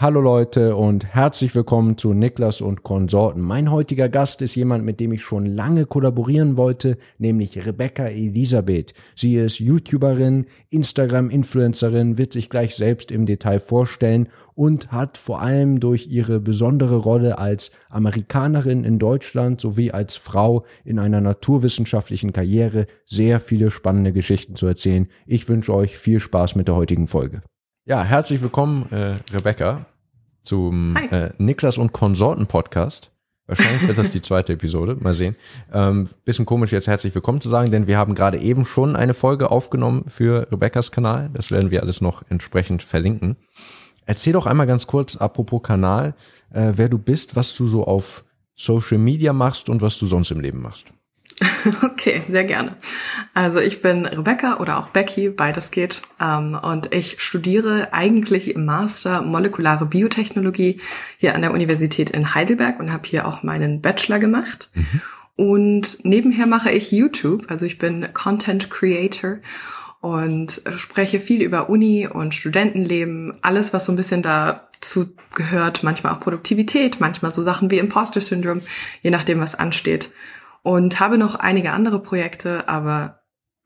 Hallo Leute und herzlich willkommen zu Niklas und Konsorten. Mein heutiger Gast ist jemand, mit dem ich schon lange kollaborieren wollte, nämlich Rebecca Elisabeth. Sie ist YouTuberin, Instagram-Influencerin, wird sich gleich selbst im Detail vorstellen und hat vor allem durch ihre besondere Rolle als Amerikanerin in Deutschland sowie als Frau in einer naturwissenschaftlichen Karriere sehr viele spannende Geschichten zu erzählen. Ich wünsche euch viel Spaß mit der heutigen Folge. Ja, herzlich willkommen, äh, Rebecca, zum äh, Niklas und Konsorten Podcast. Wahrscheinlich wird das die zweite Episode. Mal sehen. Ähm, bisschen komisch jetzt herzlich willkommen zu sagen, denn wir haben gerade eben schon eine Folge aufgenommen für Rebeccas Kanal. Das werden wir alles noch entsprechend verlinken. Erzähl doch einmal ganz kurz, apropos Kanal, äh, wer du bist, was du so auf Social Media machst und was du sonst im Leben machst. Okay, sehr gerne. Also ich bin Rebecca oder auch Becky, beides geht. Ähm, und ich studiere eigentlich im Master molekulare Biotechnologie hier an der Universität in Heidelberg und habe hier auch meinen Bachelor gemacht. Mhm. Und nebenher mache ich YouTube, also ich bin Content Creator und spreche viel über Uni und Studentenleben, alles, was so ein bisschen dazu gehört, manchmal auch Produktivität, manchmal so Sachen wie Imposter Syndrome, je nachdem, was ansteht und habe noch einige andere Projekte, aber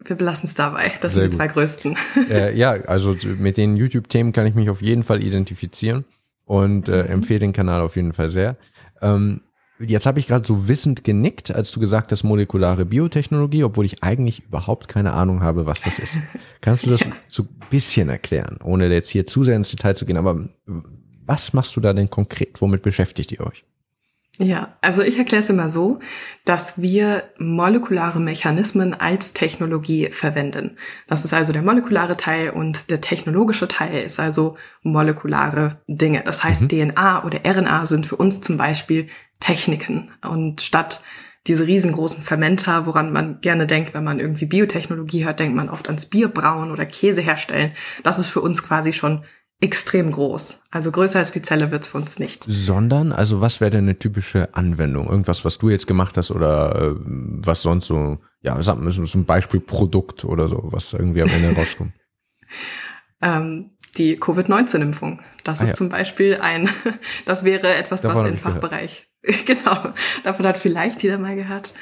wir belassen es dabei. Das Sehr sind die gut. zwei größten. Äh, ja, also mit den YouTube-Themen kann ich mich auf jeden Fall identifizieren und äh, mhm. empfehle den Kanal auf jeden Fall sehr. Ähm, jetzt habe ich gerade so wissend genickt, als du gesagt hast, molekulare Biotechnologie, obwohl ich eigentlich überhaupt keine Ahnung habe, was das ist. Kannst du das ja. so ein bisschen erklären, ohne jetzt hier zu sehr ins Detail zu gehen? Aber was machst du da denn konkret? Womit beschäftigt ihr euch? Ja, also ich erkläre es immer so, dass wir molekulare Mechanismen als Technologie verwenden. Das ist also der molekulare Teil und der technologische Teil ist also molekulare Dinge. Das heißt, mhm. DNA oder RNA sind für uns zum Beispiel Techniken. Und statt diese riesengroßen Fermenter, woran man gerne denkt, wenn man irgendwie Biotechnologie hört, denkt man oft ans Bierbrauen oder Käse herstellen. Das ist für uns quasi schon extrem groß. Also größer als die Zelle wird's für uns nicht. Sondern, also was wäre denn eine typische Anwendung? Irgendwas, was du jetzt gemacht hast oder äh, was sonst so, ja, sag mal, so ein Beispiel Produkt oder so, was irgendwie am Ende rauskommt? ähm, die Covid-19-Impfung. Das ah, ist ja. zum Beispiel ein, das wäre etwas, Davon was im Fachbereich, genau, davon hat vielleicht jeder mal gehört.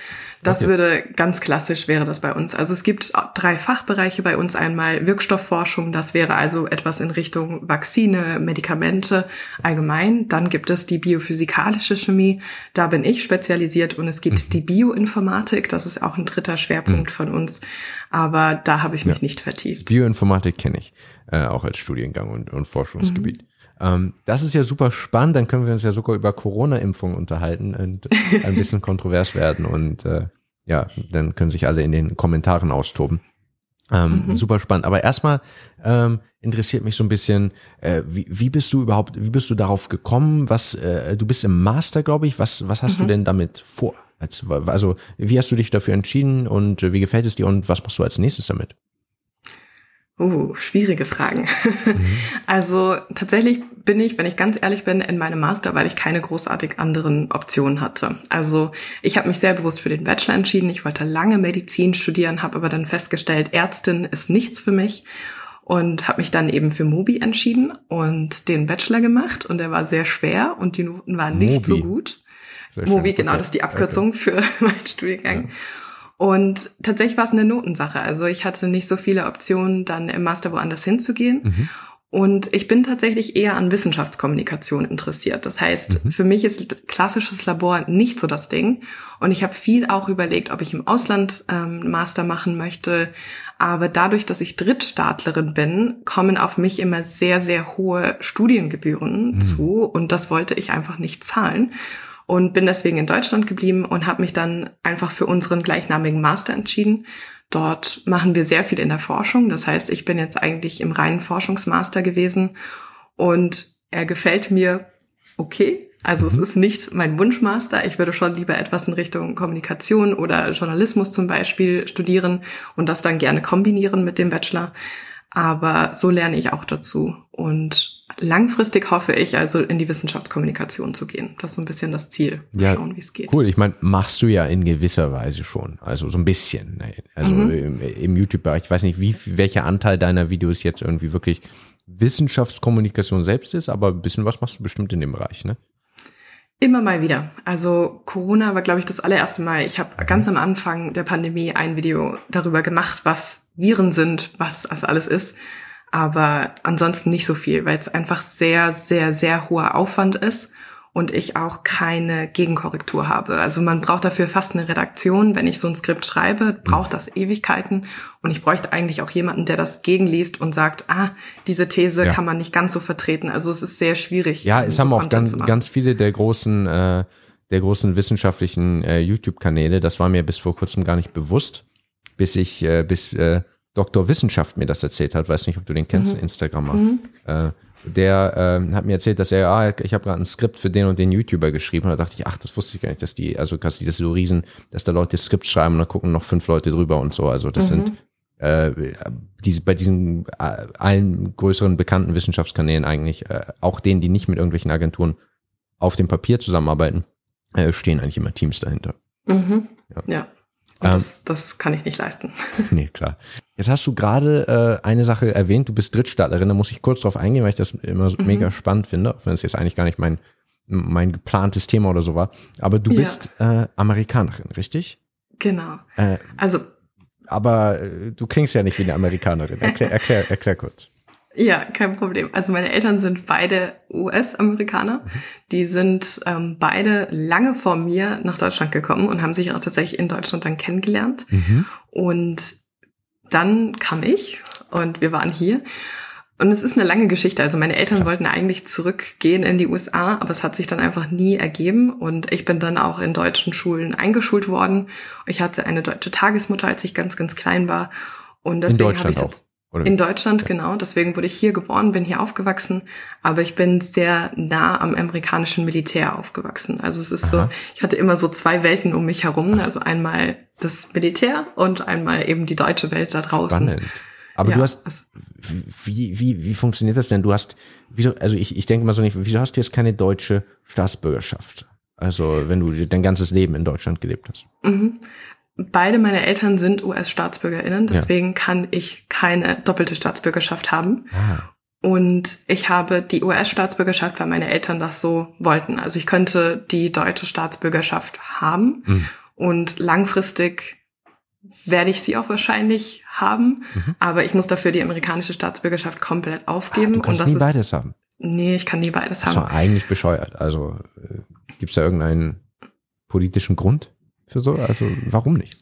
Das okay. würde ganz klassisch wäre das bei uns. Also es gibt drei Fachbereiche bei uns. Einmal Wirkstoffforschung, das wäre also etwas in Richtung Vakzine, Medikamente allgemein. Dann gibt es die biophysikalische Chemie, da bin ich spezialisiert und es gibt mhm. die Bioinformatik, das ist auch ein dritter Schwerpunkt mhm. von uns. Aber da habe ich mich ja. nicht vertieft. Bioinformatik kenne ich, äh, auch als Studiengang und, und Forschungsgebiet. Mhm. Ähm, das ist ja super spannend, dann können wir uns ja sogar über Corona-Impfungen unterhalten und ein bisschen kontrovers werden und äh, ja, dann können sich alle in den Kommentaren austoben. Ähm, mhm. Super spannend. Aber erstmal ähm, interessiert mich so ein bisschen, äh, wie, wie bist du überhaupt, wie bist du darauf gekommen? Was, äh, du bist im Master, glaube ich. Was, was hast mhm. du denn damit vor? Also, wie hast du dich dafür entschieden und wie gefällt es dir und was machst du als nächstes damit? Uh, schwierige Fragen. Mhm. Also tatsächlich bin ich, wenn ich ganz ehrlich bin, in meinem Master, weil ich keine großartig anderen Optionen hatte. Also ich habe mich sehr bewusst für den Bachelor entschieden. Ich wollte lange Medizin studieren, habe aber dann festgestellt, Ärztin ist nichts für mich und habe mich dann eben für Mobi entschieden und den Bachelor gemacht und der war sehr schwer und die Noten waren nicht Mobi. so gut. Mobi, genau, das ist die Abkürzung okay. für meinen Studiengang. Ja. Und tatsächlich war es eine Notensache. Also ich hatte nicht so viele Optionen, dann im Master woanders hinzugehen. Mhm. Und ich bin tatsächlich eher an Wissenschaftskommunikation interessiert. Das heißt, mhm. für mich ist klassisches Labor nicht so das Ding. Und ich habe viel auch überlegt, ob ich im Ausland ähm, Master machen möchte. Aber dadurch, dass ich Drittstaatlerin bin, kommen auf mich immer sehr, sehr hohe Studiengebühren mhm. zu. Und das wollte ich einfach nicht zahlen und bin deswegen in Deutschland geblieben und habe mich dann einfach für unseren gleichnamigen Master entschieden. Dort machen wir sehr viel in der Forschung. Das heißt, ich bin jetzt eigentlich im reinen Forschungsmaster gewesen und er gefällt mir okay. Also mhm. es ist nicht mein Wunschmaster. Ich würde schon lieber etwas in Richtung Kommunikation oder Journalismus zum Beispiel studieren und das dann gerne kombinieren mit dem Bachelor. Aber so lerne ich auch dazu. Und langfristig hoffe ich also in die Wissenschaftskommunikation zu gehen. Das ist so ein bisschen das Ziel. Ja, schauen, wie es geht. Cool. Ich meine, machst du ja in gewisser Weise schon. Also so ein bisschen. Also mhm. im, im YouTube-Bereich. Ich weiß nicht, wie, welcher Anteil deiner Videos jetzt irgendwie wirklich Wissenschaftskommunikation selbst ist, aber ein bisschen was machst du bestimmt in dem Bereich, ne? Immer mal wieder. Also Corona war, glaube ich, das allererste Mal. Ich habe ganz am Anfang der Pandemie ein Video darüber gemacht, was Viren sind, was das alles ist. Aber ansonsten nicht so viel, weil es einfach sehr, sehr, sehr hoher Aufwand ist und ich auch keine Gegenkorrektur habe. Also man braucht dafür fast eine Redaktion. Wenn ich so ein Skript schreibe, braucht das Ewigkeiten. Und ich bräuchte eigentlich auch jemanden, der das gegenliest und sagt, ah, diese These ja. kann man nicht ganz so vertreten. Also es ist sehr schwierig. Ja, es so haben auch ganz, ganz viele der großen, äh, der großen wissenschaftlichen äh, YouTube-Kanäle, das war mir bis vor kurzem gar nicht bewusst, bis ich, äh, bis äh, Dr. Wissenschaft mir das erzählt hat. Weiß nicht, ob du den kennst, mhm. Instagrammer. Mhm. Äh, der äh, hat mir erzählt, dass er, ah, ich habe gerade ein Skript für den und den YouTuber geschrieben. Und da dachte ich, ach, das wusste ich gar nicht, dass die, also quasi das ist so riesen, dass da Leute Skript schreiben und dann gucken noch fünf Leute drüber und so. Also das mhm. sind äh, diese, bei diesen äh, allen größeren bekannten Wissenschaftskanälen eigentlich, äh, auch denen, die nicht mit irgendwelchen Agenturen auf dem Papier zusammenarbeiten, äh, stehen eigentlich immer Teams dahinter. Mhm. Ja. ja. Und ähm, das, das kann ich nicht leisten. Nee, klar. Jetzt hast du gerade äh, eine Sache erwähnt, du bist Drittstaatlerin, da muss ich kurz drauf eingehen, weil ich das immer mhm. mega spannend finde, auch wenn es jetzt eigentlich gar nicht mein, mein geplantes Thema oder so war. Aber du ja. bist äh, Amerikanerin, richtig? Genau. Äh, also. Aber äh, du klingst ja nicht wie eine Amerikanerin. Erklär, erklär, erklär kurz. Ja, kein Problem. Also meine Eltern sind beide US-Amerikaner. Die sind ähm, beide lange vor mir nach Deutschland gekommen und haben sich auch tatsächlich in Deutschland dann kennengelernt. Mhm. Und dann kam ich und wir waren hier. Und es ist eine lange Geschichte. Also meine Eltern wollten eigentlich zurückgehen in die USA, aber es hat sich dann einfach nie ergeben. Und ich bin dann auch in deutschen Schulen eingeschult worden. Ich hatte eine deutsche Tagesmutter, als ich ganz, ganz klein war. Und deswegen habe ich auch. Oder? In Deutschland, ja. genau. Deswegen wurde ich hier geboren, bin hier aufgewachsen, aber ich bin sehr nah am amerikanischen Militär aufgewachsen. Also es ist Aha. so, ich hatte immer so zwei Welten um mich herum. Ach. Also einmal das Militär und einmal eben die deutsche Welt da draußen. Spannend. Aber ja, du hast, wie, wie, wie funktioniert das denn? Du hast, wieso, also ich, ich denke mal so nicht, wieso hast du jetzt keine deutsche Staatsbürgerschaft? Also wenn du dein ganzes Leben in Deutschland gelebt hast. Mhm. Beide meine Eltern sind US-StaatsbürgerInnen, deswegen ja. kann ich keine doppelte Staatsbürgerschaft haben. Ah. Und ich habe die US-Staatsbürgerschaft, weil meine Eltern das so wollten. Also ich könnte die deutsche Staatsbürgerschaft haben mhm. und langfristig werde ich sie auch wahrscheinlich haben, mhm. aber ich muss dafür die amerikanische Staatsbürgerschaft komplett aufgeben. Ah, du kannst und das nie ist, beides haben. Nee, ich kann nie beides haben. Das ist eigentlich bescheuert. Also äh, gibt es da irgendeinen politischen Grund? Für so? Also warum nicht?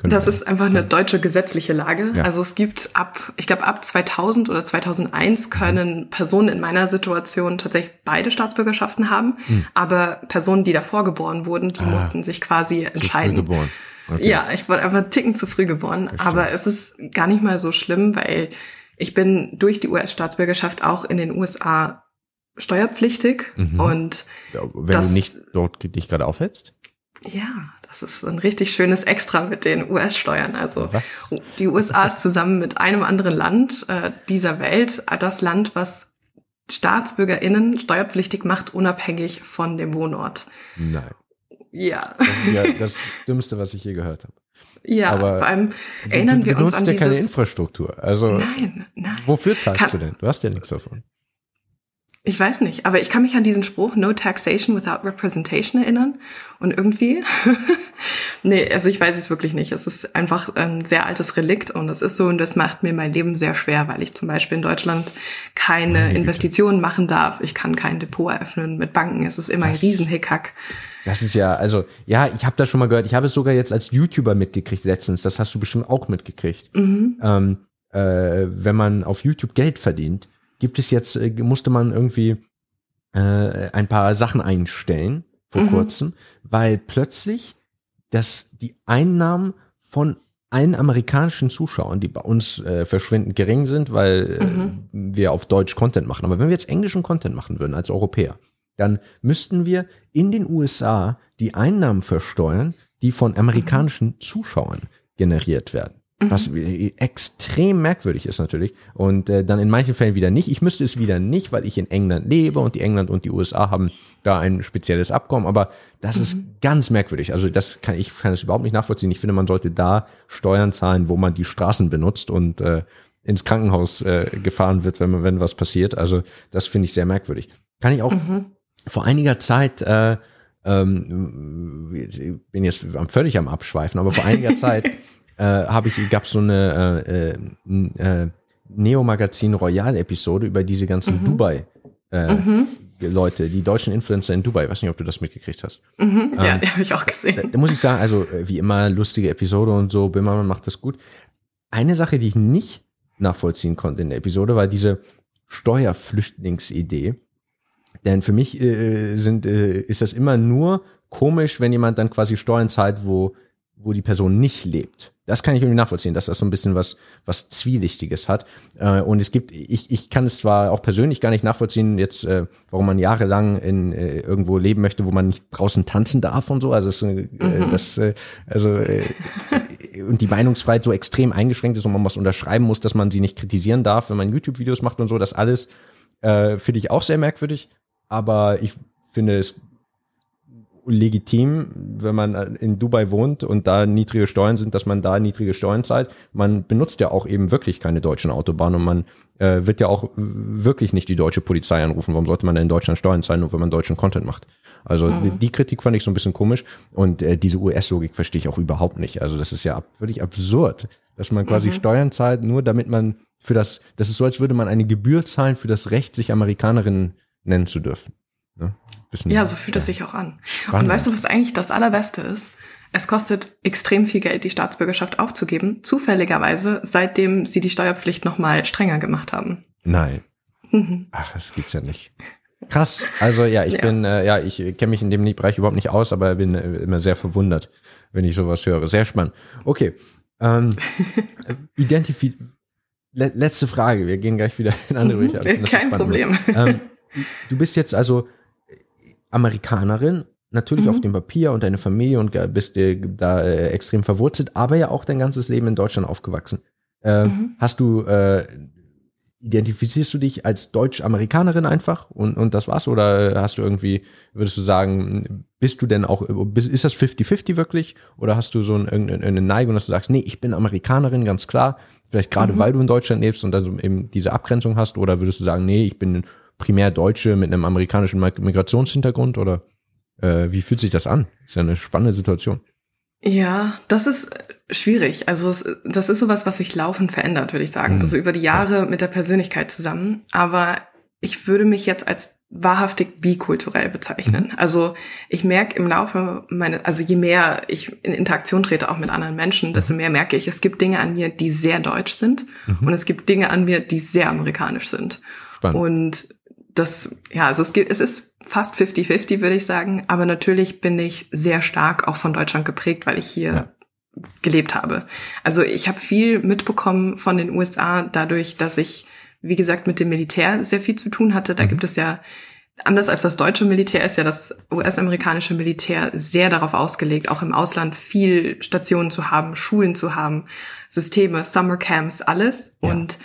Können das ist einfach eine deutsche gesetzliche Lage. Ja. Also es gibt ab, ich glaube ab 2000 oder 2001 mhm. können mhm. Personen in meiner Situation tatsächlich beide Staatsbürgerschaften haben, mhm. aber Personen, die davor geboren wurden, die ah, mussten sich quasi entscheiden. Zu früh geboren. Okay. Ja, ich wurde einfach ticken zu früh geboren, Verstehe. aber es ist gar nicht mal so schlimm, weil ich bin durch die US-Staatsbürgerschaft auch in den USA steuerpflichtig mhm. und wenn das, du nicht dort dich gerade aufhältst? Ja, das ist ein richtig schönes Extra mit den US-Steuern. Also was? die USA ist zusammen mit einem anderen Land äh, dieser Welt das Land, was StaatsbürgerInnen steuerpflichtig macht, unabhängig von dem Wohnort. Nein. Ja. Das ist ja das Dümmste, was ich je gehört habe. Ja, Aber vor allem erinnern wir uns an ja dieses... keine Infrastruktur. Also nein, nein. wofür zahlst Kann, du denn? Du hast ja nichts davon. Ich weiß nicht, aber ich kann mich an diesen Spruch No Taxation without Representation erinnern. Und irgendwie, nee, also ich weiß es wirklich nicht. Es ist einfach ein sehr altes Relikt und das ist so und das macht mir mein Leben sehr schwer, weil ich zum Beispiel in Deutschland keine Investitionen machen darf. Ich kann kein Depot eröffnen mit Banken. Es ist immer Was? ein Riesenhickhack. Das ist ja, also, ja, ich habe das schon mal gehört. Ich habe es sogar jetzt als YouTuber mitgekriegt letztens. Das hast du bestimmt auch mitgekriegt. Mhm. Ähm, äh, wenn man auf YouTube Geld verdient, gibt es jetzt, äh, musste man irgendwie äh, ein paar Sachen einstellen vor mhm. kurzem, weil plötzlich dass die Einnahmen von allen amerikanischen Zuschauern, die bei uns äh, verschwindend gering sind, weil äh, mhm. wir auf Deutsch Content machen. Aber wenn wir jetzt englischen Content machen würden als Europäer, dann müssten wir in den USA die Einnahmen versteuern, die von amerikanischen mhm. Zuschauern generiert werden. Was mhm. extrem merkwürdig ist natürlich. Und äh, dann in manchen Fällen wieder nicht. Ich müsste es wieder nicht, weil ich in England lebe und die England und die USA haben da ein spezielles Abkommen. Aber das mhm. ist ganz merkwürdig. Also das kann ich kann es überhaupt nicht nachvollziehen. Ich finde, man sollte da Steuern zahlen, wo man die Straßen benutzt und äh, ins Krankenhaus äh, gefahren wird, wenn man, wenn was passiert. Also das finde ich sehr merkwürdig. Kann ich auch mhm. vor einiger Zeit, äh, ähm, bin jetzt völlig am Abschweifen, aber vor einiger Zeit äh, habe ich, gab es so eine äh, äh, äh, Neo-Magazin Royal-Episode über diese ganzen mhm. Dubai. Äh, mhm. Leute, die deutschen Influencer in Dubai. Ich weiß nicht, ob du das mitgekriegt hast. Mhm, ja, ähm, die habe ich auch gesehen. Da, da, muss ich sagen, also äh, wie immer, lustige Episode und so, Bimmermann macht das gut. Eine Sache, die ich nicht nachvollziehen konnte in der Episode, war diese Steuerflüchtlingsidee. Denn für mich äh, sind, äh, ist das immer nur komisch, wenn jemand dann quasi Steuern zahlt, wo, wo die Person nicht lebt. Das kann ich irgendwie nachvollziehen, dass das so ein bisschen was, was Zwielichtiges hat. Äh, und es gibt, ich, ich kann es zwar auch persönlich gar nicht nachvollziehen, jetzt, äh, warum man jahrelang in äh, irgendwo leben möchte, wo man nicht draußen tanzen darf und so. Also das, mhm. das also und die Meinungsfreiheit so extrem eingeschränkt ist und man was unterschreiben muss, dass man sie nicht kritisieren darf, wenn man YouTube-Videos macht und so. Das alles äh, finde ich auch sehr merkwürdig. Aber ich finde es legitim, wenn man in Dubai wohnt und da niedrige Steuern sind, dass man da niedrige Steuern zahlt. Man benutzt ja auch eben wirklich keine deutschen Autobahnen und man äh, wird ja auch wirklich nicht die deutsche Polizei anrufen. Warum sollte man denn in Deutschland Steuern zahlen, nur wenn man deutschen Content macht? Also mhm. die, die, Kritik fand ich so ein bisschen komisch und äh, diese US-Logik verstehe ich auch überhaupt nicht. Also das ist ja wirklich absurd, dass man quasi mhm. Steuern zahlt, nur damit man für das, das ist so, als würde man eine Gebühr zahlen für das Recht, sich Amerikanerin nennen zu dürfen. Ne? Bisschen, ja, so fühlt es sich auch an. Spannend. Und weißt du, was eigentlich das Allerbeste ist? Es kostet extrem viel Geld, die Staatsbürgerschaft aufzugeben, zufälligerweise, seitdem sie die Steuerpflicht nochmal strenger gemacht haben. Nein. Mhm. Ach, das gibt's ja nicht. Krass. Also ja, ich ja. bin, äh, ja, ich kenne mich in dem Bereich überhaupt nicht aus, aber bin äh, immer sehr verwundert, wenn ich sowas höre. Sehr spannend. Okay. Ähm, identifiz Le letzte Frage. Wir gehen gleich wieder in andere mhm. Richtung. Kein Problem. Ähm, du bist jetzt also Amerikanerin, natürlich mhm. auf dem Papier und deine Familie und bist äh, da äh, extrem verwurzelt, aber ja auch dein ganzes Leben in Deutschland aufgewachsen. Äh, mhm. Hast du, äh, identifizierst du dich als Deutsch-Amerikanerin einfach und, und das war's? Oder hast du irgendwie, würdest du sagen, bist du denn auch, ist das 50-50 wirklich? Oder hast du so ein, irgendeine Neigung, dass du sagst, nee, ich bin Amerikanerin, ganz klar. Vielleicht gerade, mhm. weil du in Deutschland lebst und dann eben diese Abgrenzung hast? Oder würdest du sagen, nee, ich bin primär Deutsche mit einem amerikanischen Migrationshintergrund oder äh, wie fühlt sich das an? Ist ja eine spannende Situation. Ja, das ist schwierig. Also es, das ist sowas, was sich laufend verändert, würde ich sagen. Mhm. Also über die Jahre mit der Persönlichkeit zusammen. Aber ich würde mich jetzt als wahrhaftig bikulturell bezeichnen. Mhm. Also ich merke im Laufe meine, also je mehr ich in Interaktion trete auch mit anderen Menschen, desto mhm. mehr merke ich, es gibt Dinge an mir, die sehr deutsch sind mhm. und es gibt Dinge an mir, die sehr amerikanisch sind. Spannend. Und das, ja, also es geht, es ist fast 50-50, würde ich sagen. Aber natürlich bin ich sehr stark auch von Deutschland geprägt, weil ich hier ja. gelebt habe. Also ich habe viel mitbekommen von den USA dadurch, dass ich, wie gesagt, mit dem Militär sehr viel zu tun hatte. Da mhm. gibt es ja, anders als das deutsche Militär, ist ja das US-amerikanische Militär sehr darauf ausgelegt, auch im Ausland viel Stationen zu haben, Schulen zu haben, Systeme, Summercamps, alles. Ja. Und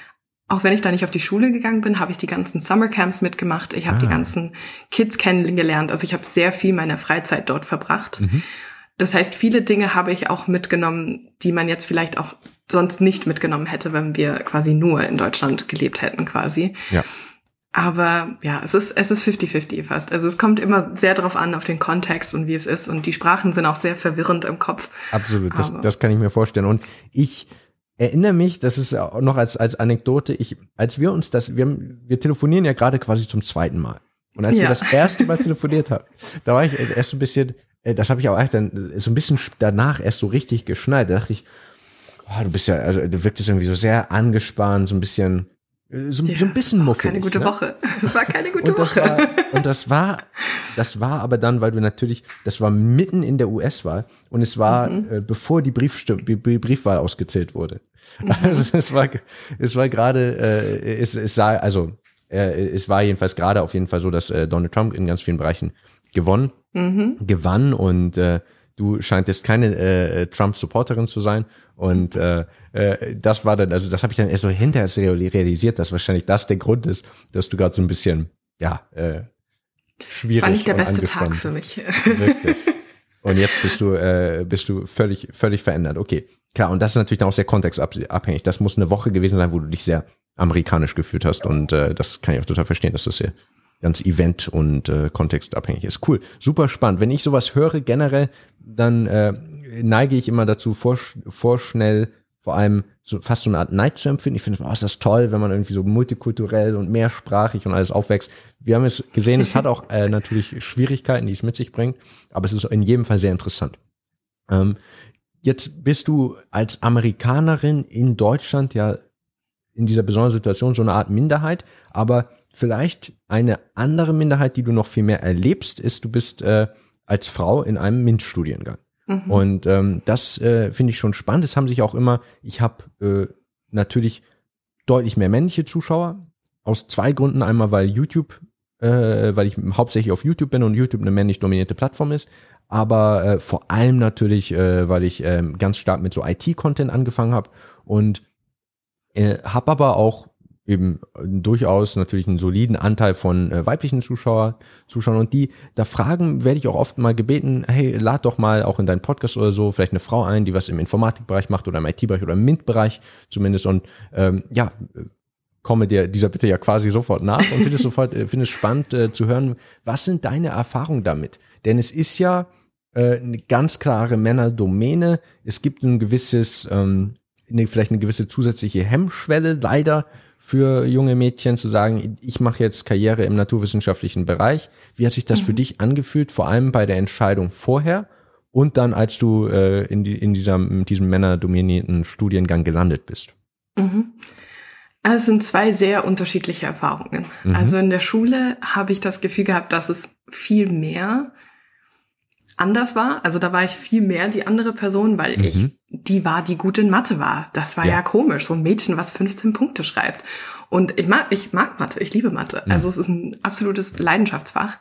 auch wenn ich da nicht auf die Schule gegangen bin, habe ich die ganzen Summercamps mitgemacht. Ich habe ah. die ganzen Kids kennengelernt. Also ich habe sehr viel meiner Freizeit dort verbracht. Mhm. Das heißt, viele Dinge habe ich auch mitgenommen, die man jetzt vielleicht auch sonst nicht mitgenommen hätte, wenn wir quasi nur in Deutschland gelebt hätten, quasi. Ja. Aber ja, es ist, es ist 50-50 fast. Also es kommt immer sehr drauf an, auf den Kontext und wie es ist. Und die Sprachen sind auch sehr verwirrend im Kopf. Absolut, das, das kann ich mir vorstellen. Und ich erinnere mich, das ist auch noch als, als Anekdote, ich, als wir uns das, wir, wir telefonieren ja gerade quasi zum zweiten Mal. Und als ja. wir das erste Mal telefoniert haben, da war ich erst ein bisschen, äh, das habe ich auch echt dann so ein bisschen danach erst so richtig geschnallt. Da dachte ich, oh, du bist ja, also du wirktest irgendwie so sehr angespannt, so ein bisschen, äh, so, ja, so ein bisschen muffig. Keine gute ne? Woche. Es war keine gute und Woche. War, und das war, das war aber dann, weil du natürlich, das war mitten in der US-Wahl und es war, mhm. äh, bevor die, Briefstimm, die Briefwahl ausgezählt wurde. Mhm. Also es war, es war gerade, äh, es, es sah, also äh, es war jedenfalls gerade auf jeden Fall so, dass äh, Donald Trump in ganz vielen Bereichen gewonnen, mhm. gewann und äh, du scheintest keine äh, Trump-Supporterin zu sein. Und äh, äh, das war dann, also das habe ich dann erst so hinterher realisiert, dass wahrscheinlich das der Grund ist, dass du gerade so ein bisschen, ja, äh, schwierig. Das war nicht der beste Tag für mich. Und jetzt bist du, äh, bist du völlig, völlig verändert. Okay, klar. Und das ist natürlich dann auch sehr kontextabhängig. Das muss eine Woche gewesen sein, wo du dich sehr amerikanisch gefühlt hast. Und äh, das kann ich auch total verstehen, dass das sehr ganz event- und äh, kontextabhängig ist. Cool, super spannend. Wenn ich sowas höre generell, dann äh, neige ich immer dazu, vor, vorschnell vor allem so fast so eine Art Neid zu empfinden. Ich finde, oh, ist das toll, wenn man irgendwie so multikulturell und mehrsprachig und alles aufwächst. Wir haben es gesehen, es hat auch äh, natürlich Schwierigkeiten, die es mit sich bringt, aber es ist in jedem Fall sehr interessant. Ähm, jetzt bist du als Amerikanerin in Deutschland ja in dieser besonderen Situation so eine Art Minderheit, aber vielleicht eine andere Minderheit, die du noch viel mehr erlebst, ist, du bist äh, als Frau in einem MINT-Studiengang. Mhm. Und ähm, das äh, finde ich schon spannend. Es haben sich auch immer, ich habe äh, natürlich deutlich mehr männliche Zuschauer. Aus zwei Gründen. Einmal, weil YouTube, äh, weil ich hauptsächlich auf YouTube bin und YouTube eine männlich dominierte Plattform ist. Aber äh, vor allem natürlich, äh, weil ich äh, ganz stark mit so IT-Content angefangen habe und äh, habe aber auch eben durchaus natürlich einen soliden Anteil von äh, weiblichen Zuschauer, Zuschauern. Und die, da fragen, werde ich auch oft mal gebeten, hey, lad doch mal auch in deinen Podcast oder so vielleicht eine Frau ein, die was im Informatikbereich macht oder im IT-Bereich oder im MINT-Bereich zumindest. Und ähm, ja, komme dir dieser Bitte ja quasi sofort nach und finde es sofort, äh, finde es spannend äh, zu hören, was sind deine Erfahrungen damit? Denn es ist ja äh, eine ganz klare Männerdomäne, es gibt ein gewisses, ähm, eine, vielleicht eine gewisse zusätzliche Hemmschwelle leider für junge Mädchen zu sagen, ich mache jetzt Karriere im naturwissenschaftlichen Bereich. Wie hat sich das mhm. für dich angefühlt, vor allem bei der Entscheidung vorher und dann, als du äh, in, die, in, dieser, in diesem männerdominierten Studiengang gelandet bist? Mhm. Also es sind zwei sehr unterschiedliche Erfahrungen. Mhm. Also in der Schule habe ich das Gefühl gehabt, dass es viel mehr anders war. Also da war ich viel mehr die andere Person, weil mhm. ich die war, die gut in Mathe war. Das war ja. ja. komisch, so ein Mädchen, was 15 Punkte schreibt. Und ich mag, ich mag Mathe, ich liebe Mathe. Mhm. Also es ist ein absolutes Leidenschaftsfach.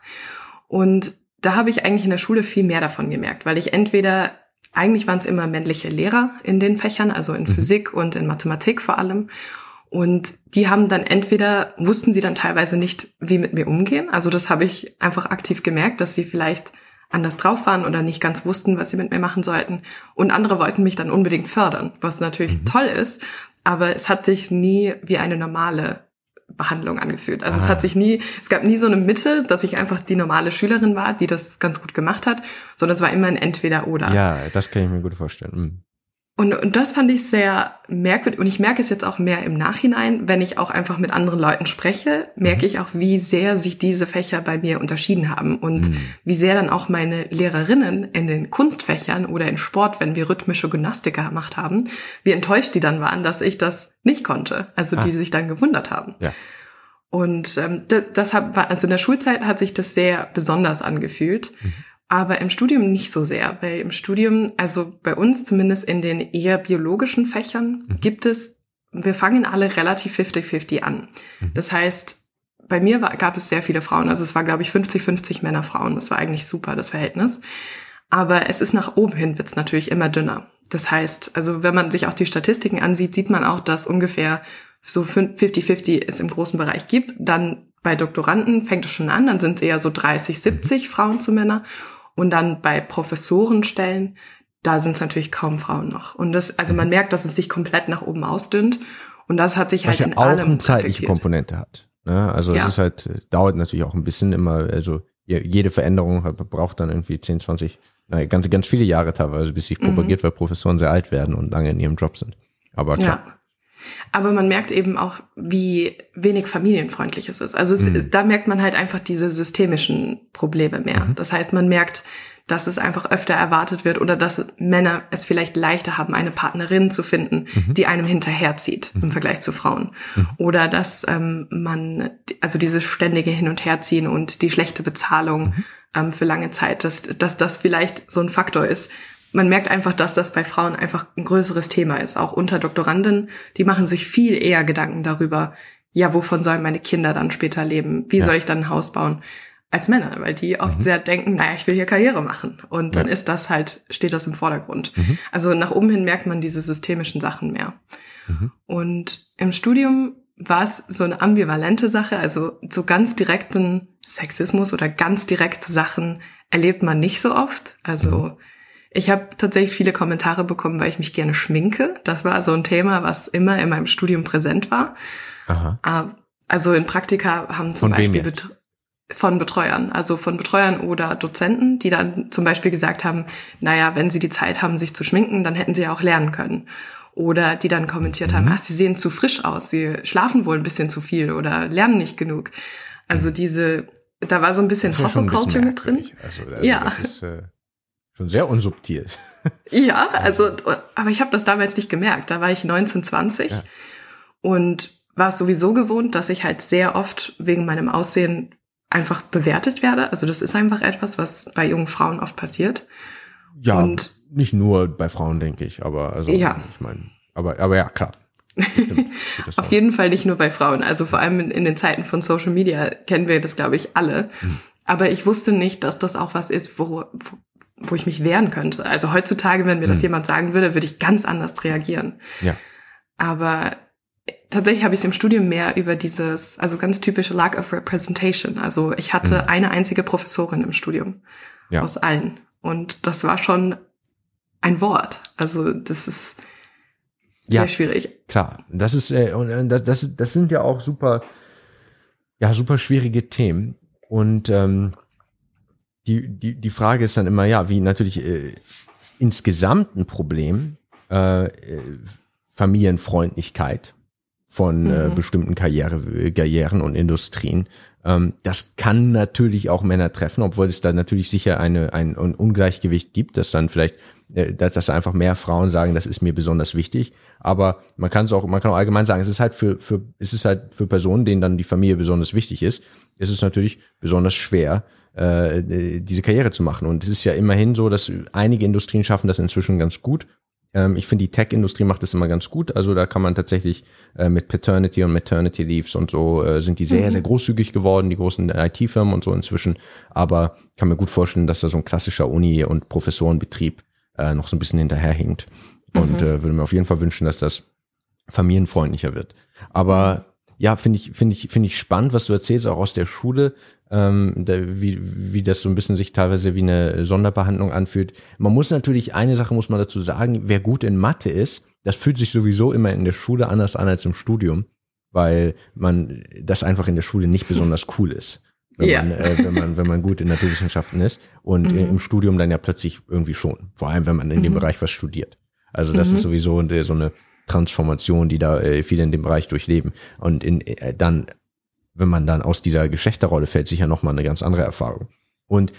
Und da habe ich eigentlich in der Schule viel mehr davon gemerkt, weil ich entweder eigentlich waren es immer männliche Lehrer in den Fächern, also in mhm. Physik und in Mathematik vor allem. Und die haben dann entweder, wussten sie dann teilweise nicht, wie mit mir umgehen. Also das habe ich einfach aktiv gemerkt, dass sie vielleicht anders drauf waren oder nicht ganz wussten, was sie mit mir machen sollten. Und andere wollten mich dann unbedingt fördern, was natürlich mhm. toll ist, aber es hat sich nie wie eine normale Behandlung angefühlt. Also ah. es hat sich nie, es gab nie so eine Mitte, dass ich einfach die normale Schülerin war, die das ganz gut gemacht hat, sondern es war immer ein Entweder-Oder. Ja, das kann ich mir gut vorstellen. Mhm. Und, und das fand ich sehr merkwürdig. Und ich merke es jetzt auch mehr im Nachhinein, wenn ich auch einfach mit anderen Leuten spreche, merke mhm. ich auch, wie sehr sich diese Fächer bei mir unterschieden haben und mhm. wie sehr dann auch meine Lehrerinnen in den Kunstfächern oder in Sport, wenn wir rhythmische Gymnastik gemacht haben, wie enttäuscht die dann waren, dass ich das nicht konnte. Also ah. die sich dann gewundert haben. Ja. Und ähm, das, das hat, also in der Schulzeit hat sich das sehr besonders angefühlt. Mhm aber im Studium nicht so sehr, weil im Studium, also bei uns zumindest in den eher biologischen Fächern, mhm. gibt es, wir fangen alle relativ 50-50 an. Mhm. Das heißt, bei mir war, gab es sehr viele Frauen, also es war, glaube ich, 50-50 Männer, Frauen. Das war eigentlich super, das Verhältnis. Aber es ist nach oben hin, wird's natürlich immer dünner. Das heißt, also wenn man sich auch die Statistiken ansieht, sieht man auch, dass ungefähr so 50-50 es im großen Bereich gibt. Dann bei Doktoranden fängt es schon an, dann sind es eher so 30, 70 Frauen zu Männer. Und dann bei Professorenstellen, da sind es natürlich kaum Frauen noch. Und das, also man merkt, dass es sich komplett nach oben ausdünnt. Und das hat sich Was halt ja in auch allem eine zeitliche Komponente hat. Ne? Also ja. es ist halt, dauert natürlich auch ein bisschen immer, also jede Veränderung braucht dann irgendwie 10, 20, naja, ganz, ganz viele Jahre teilweise, bis sich mhm. propagiert, weil Professoren sehr alt werden und lange in ihrem Job sind. Aber klar. Ja. Aber man merkt eben auch, wie wenig familienfreundlich es ist. Also es, mhm. da merkt man halt einfach diese systemischen Probleme mehr. Mhm. Das heißt, man merkt, dass es einfach öfter erwartet wird oder dass Männer es vielleicht leichter haben, eine Partnerin zu finden, mhm. die einem hinterherzieht im mhm. Vergleich zu Frauen. Mhm. Oder dass ähm, man, also dieses ständige Hin- und Herziehen und die schlechte Bezahlung mhm. ähm, für lange Zeit, dass, dass das vielleicht so ein Faktor ist, man merkt einfach, dass das bei Frauen einfach ein größeres Thema ist. Auch unter Doktoranden, die machen sich viel eher Gedanken darüber, ja, wovon sollen meine Kinder dann später leben? Wie ja. soll ich dann ein Haus bauen? Als Männer, weil die oft mhm. sehr denken, naja, ich will hier Karriere machen. Und dann ja. ist das halt, steht das im Vordergrund. Mhm. Also nach oben hin merkt man diese systemischen Sachen mehr. Mhm. Und im Studium war es so eine ambivalente Sache. Also so ganz direkten Sexismus oder ganz direkte Sachen erlebt man nicht so oft. Also mhm. Ich habe tatsächlich viele Kommentare bekommen, weil ich mich gerne schminke. Das war so ein Thema, was immer in meinem Studium präsent war. Aha. Ah, also in Praktika haben zum von Beispiel Bet von Betreuern, also von Betreuern oder Dozenten, die dann zum Beispiel gesagt haben, naja, wenn sie die Zeit haben, sich zu schminken, dann hätten sie ja auch lernen können. Oder die dann kommentiert mhm. haben, ach, sie sehen zu frisch aus, sie schlafen wohl ein bisschen zu viel oder lernen nicht genug. Also mhm. diese, da war so ein bisschen Hustle Culture mit drin. Also, also ja. Das ist äh, schon sehr unsubtil. ja, also, aber ich habe das damals nicht gemerkt. Da war ich 19, 20 ja. und war es sowieso gewohnt, dass ich halt sehr oft wegen meinem Aussehen einfach bewertet werde. Also das ist einfach etwas, was bei jungen Frauen oft passiert. Ja, und nicht nur bei Frauen, denke ich, aber also ja. ich meine, aber aber ja, klar. Auf jeden Fall nicht nur bei Frauen. Also vor allem in, in, den Zeiten von Social Media kennen wir das, glaube ich, alle. Hm. Aber ich wusste nicht, dass das auch was ist, wo, wo, ich mich wehren könnte. Also heutzutage, wenn mir das hm. jemand sagen würde, würde ich ganz anders reagieren. Ja. Aber tatsächlich habe ich es im Studium mehr über dieses, also ganz typische Lack of Representation. Also ich hatte hm. eine einzige Professorin im Studium ja. aus allen. Und das war schon ein Wort. Also das ist sehr ja, schwierig. Klar, das ist äh, und äh, das, das, das sind ja auch super, ja super schwierige Themen und ähm, die die die Frage ist dann immer ja, wie natürlich äh, insgesamt ein Problem äh, äh Familienfreundlichkeit von äh, mhm. äh, bestimmten Karriere, Karrieren und Industrien. Ähm, das kann natürlich auch Männer treffen, obwohl es da natürlich sicher eine, ein, ein Ungleichgewicht gibt, dass dann vielleicht, äh, dass, dass einfach mehr Frauen sagen, das ist mir besonders wichtig. Aber man kann es auch, man kann auch allgemein sagen, es ist halt für, für, es ist halt für Personen, denen dann die Familie besonders wichtig ist, ist es natürlich besonders schwer, äh, diese Karriere zu machen. Und es ist ja immerhin so, dass einige Industrien schaffen das inzwischen ganz gut ähm, ich finde, die Tech-Industrie macht das immer ganz gut. Also da kann man tatsächlich äh, mit Paternity und Maternity Leaves und so äh, sind die sehr, mhm. sehr großügig geworden, die großen IT-Firmen und so inzwischen. Aber ich kann mir gut vorstellen, dass da so ein klassischer Uni- und Professorenbetrieb äh, noch so ein bisschen hinterherhinkt. Mhm. Und äh, würde mir auf jeden Fall wünschen, dass das familienfreundlicher wird. Aber ja, finde ich, finde ich, finde ich spannend, was du erzählst, auch aus der Schule ähm, da, wie, wie das so ein bisschen sich teilweise wie eine Sonderbehandlung anfühlt. Man muss natürlich, eine Sache muss man dazu sagen, wer gut in Mathe ist, das fühlt sich sowieso immer in der Schule anders an als im Studium, weil man das einfach in der Schule nicht besonders cool ist. Wenn, ja. man, äh, wenn, man, wenn man gut in Naturwissenschaften ist und mhm. im Studium dann ja plötzlich irgendwie schon. Vor allem, wenn man in mhm. dem Bereich was studiert. Also das mhm. ist sowieso so eine Transformation, die da äh, viele in dem Bereich durchleben. Und in, äh, dann wenn man dann aus dieser Geschlechterrolle fällt, sicher nochmal eine ganz andere Erfahrung. Und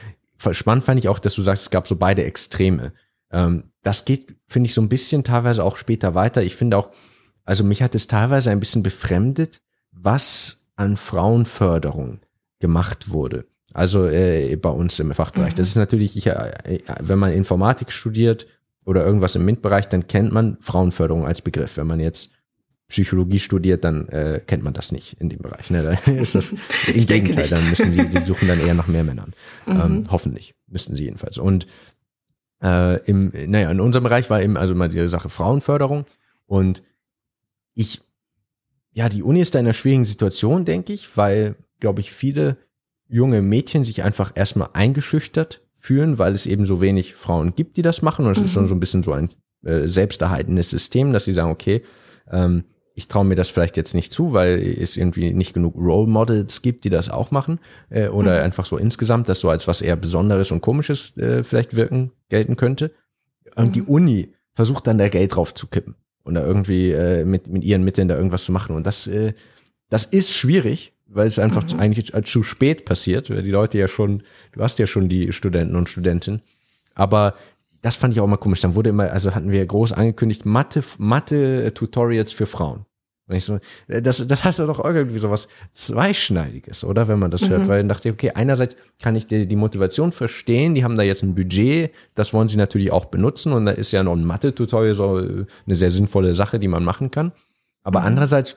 spannend fand ich auch, dass du sagst, es gab so beide Extreme. Ähm, das geht, finde ich, so ein bisschen teilweise auch später weiter. Ich finde auch, also mich hat es teilweise ein bisschen befremdet, was an Frauenförderung gemacht wurde. Also äh, bei uns im Fachbereich. Mhm. Das ist natürlich, ich, äh, wenn man Informatik studiert oder irgendwas im MINT-Bereich, dann kennt man Frauenförderung als Begriff. Wenn man jetzt Psychologie studiert, dann äh, kennt man das nicht in dem Bereich. Ne? Da ist das im Gegenteil, dann müssen sie, die suchen dann eher nach mehr Männern. Mhm. Ähm, hoffentlich müssten sie jedenfalls. Und äh, im, naja, in unserem Bereich war eben also mal die Sache Frauenförderung und ich, ja, die Uni ist da in einer schwierigen Situation, denke ich, weil, glaube ich, viele junge Mädchen sich einfach erstmal eingeschüchtert fühlen, weil es eben so wenig Frauen gibt, die das machen und es mhm. ist schon so ein bisschen so ein äh, selbsterhaltendes System, dass sie sagen, okay, ähm, ich traue mir das vielleicht jetzt nicht zu, weil es irgendwie nicht genug Role Models gibt, die das auch machen. Äh, oder mhm. einfach so insgesamt, das so als was eher Besonderes und Komisches äh, vielleicht wirken, gelten könnte. Und mhm. die Uni versucht dann da Geld drauf zu kippen und da irgendwie äh, mit, mit ihren Mitteln da irgendwas zu machen. Und das, äh, das ist schwierig, weil es einfach mhm. eigentlich zu spät passiert, weil die Leute ja schon, du hast ja schon die Studenten und Studentinnen. Aber das fand ich auch immer komisch. Dann wurde immer, also hatten wir groß angekündigt, Mathe, Mathe-Tutorials für Frauen. Und ich so, äh, das, das hat doch irgendwie so was Zweischneidiges, oder? Wenn man das mhm. hört, weil dann dachte ich, okay, einerseits kann ich die, die Motivation verstehen, die haben da jetzt ein Budget, das wollen sie natürlich auch benutzen und da ist ja noch ein Mathe-Tutorial so eine sehr sinnvolle Sache, die man machen kann. Aber mhm. andererseits äh,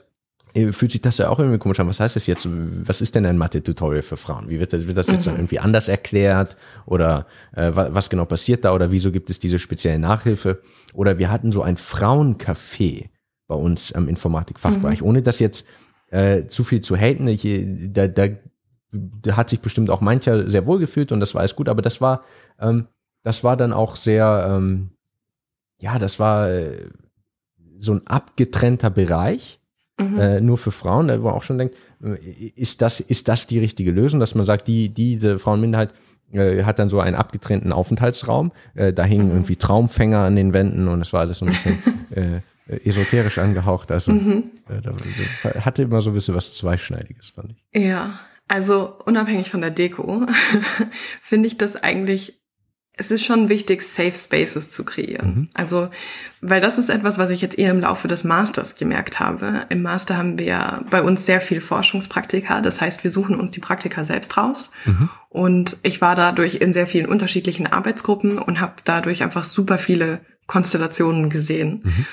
fühlt sich das ja auch irgendwie komisch an. Was heißt das jetzt? Was ist denn ein Mathe-Tutorial für Frauen? Wie wird das, wird das jetzt mhm. irgendwie anders erklärt? Oder äh, was genau passiert da? Oder wieso gibt es diese spezielle Nachhilfe? Oder wir hatten so ein Frauencafé bei uns am Informatikfachbereich, mhm. ohne das jetzt äh, zu viel zu haten. Ich, da, da, da hat sich bestimmt auch mancher sehr wohl gefühlt und das war alles gut, aber das war, ähm, das war dann auch sehr, ähm, ja, das war äh, so ein abgetrennter Bereich, mhm. äh, nur für Frauen, da wo man auch schon denkt, äh, ist das, ist das die richtige Lösung, dass man sagt, die, diese Frauenminderheit äh, hat dann so einen abgetrennten Aufenthaltsraum, äh, da hingen mhm. irgendwie Traumfänger an den Wänden und es war alles so ein bisschen äh, esoterisch angehaucht, also mhm. äh, da, da hatte immer so ein bisschen was Zweischneidiges, fand ich. Ja, also unabhängig von der Deko finde ich das eigentlich es ist schon wichtig, Safe Spaces zu kreieren. Mhm. Also, weil das ist etwas, was ich jetzt eher im Laufe des Masters gemerkt habe. Im Master haben wir bei uns sehr viel Forschungspraktika. Das heißt, wir suchen uns die Praktika selbst raus. Mhm. Und ich war dadurch in sehr vielen unterschiedlichen Arbeitsgruppen und habe dadurch einfach super viele Konstellationen gesehen. Mhm.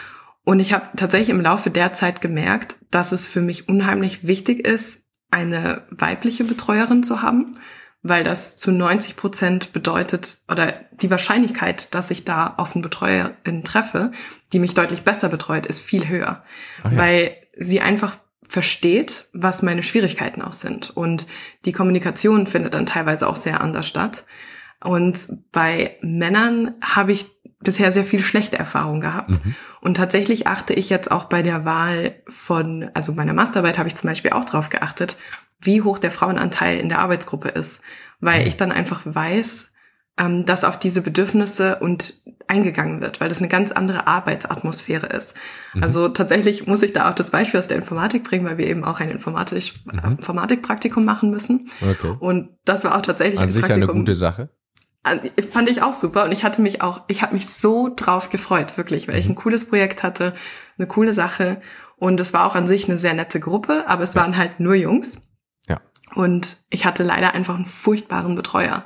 Und ich habe tatsächlich im Laufe der Zeit gemerkt, dass es für mich unheimlich wichtig ist, eine weibliche Betreuerin zu haben weil das zu 90 Prozent bedeutet oder die Wahrscheinlichkeit, dass ich da auf eine Betreuerin treffe, die mich deutlich besser betreut, ist viel höher, ja. weil sie einfach versteht, was meine Schwierigkeiten auch sind und die Kommunikation findet dann teilweise auch sehr anders statt. Und bei Männern habe ich bisher sehr viel schlechte Erfahrungen gehabt. Mhm. Und tatsächlich achte ich jetzt auch bei der Wahl von, also meiner Masterarbeit habe ich zum Beispiel auch drauf geachtet, wie hoch der Frauenanteil in der Arbeitsgruppe ist, weil mhm. ich dann einfach weiß, ähm, dass auf diese Bedürfnisse und eingegangen wird, weil das eine ganz andere Arbeitsatmosphäre ist. Mhm. Also tatsächlich muss ich da auch das Beispiel aus der Informatik bringen, weil wir eben auch ein Informatik, mhm. Informatikpraktikum machen müssen. Okay. Und das war auch tatsächlich An ein sich Praktikum. eine gute Sache. Also, fand ich auch super und ich hatte mich auch, ich habe mich so drauf gefreut, wirklich, weil ich mhm. ein cooles Projekt hatte, eine coole Sache und es war auch an sich eine sehr nette Gruppe, aber es ja. waren halt nur Jungs. Und ich hatte leider einfach einen furchtbaren Betreuer.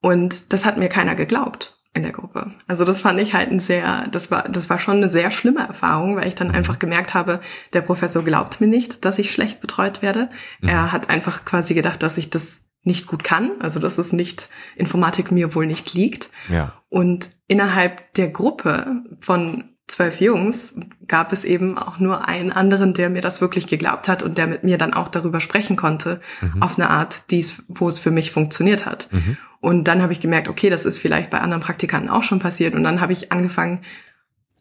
Und das hat mir keiner geglaubt in der Gruppe. Also das fand ich halt ein sehr, das war, das war schon eine sehr schlimme Erfahrung, weil ich dann einfach gemerkt habe, der Professor glaubt mir nicht, dass ich schlecht betreut werde. Mhm. Er hat einfach quasi gedacht, dass ich das nicht gut kann, also dass es nicht Informatik mir wohl nicht liegt. Ja. Und innerhalb der Gruppe von zwölf Jungs gab es eben auch nur einen anderen, der mir das wirklich geglaubt hat und der mit mir dann auch darüber sprechen konnte, mhm. auf eine Art, die's, wo es für mich funktioniert hat. Mhm. Und dann habe ich gemerkt, okay, das ist vielleicht bei anderen Praktikanten auch schon passiert. Und dann habe ich angefangen,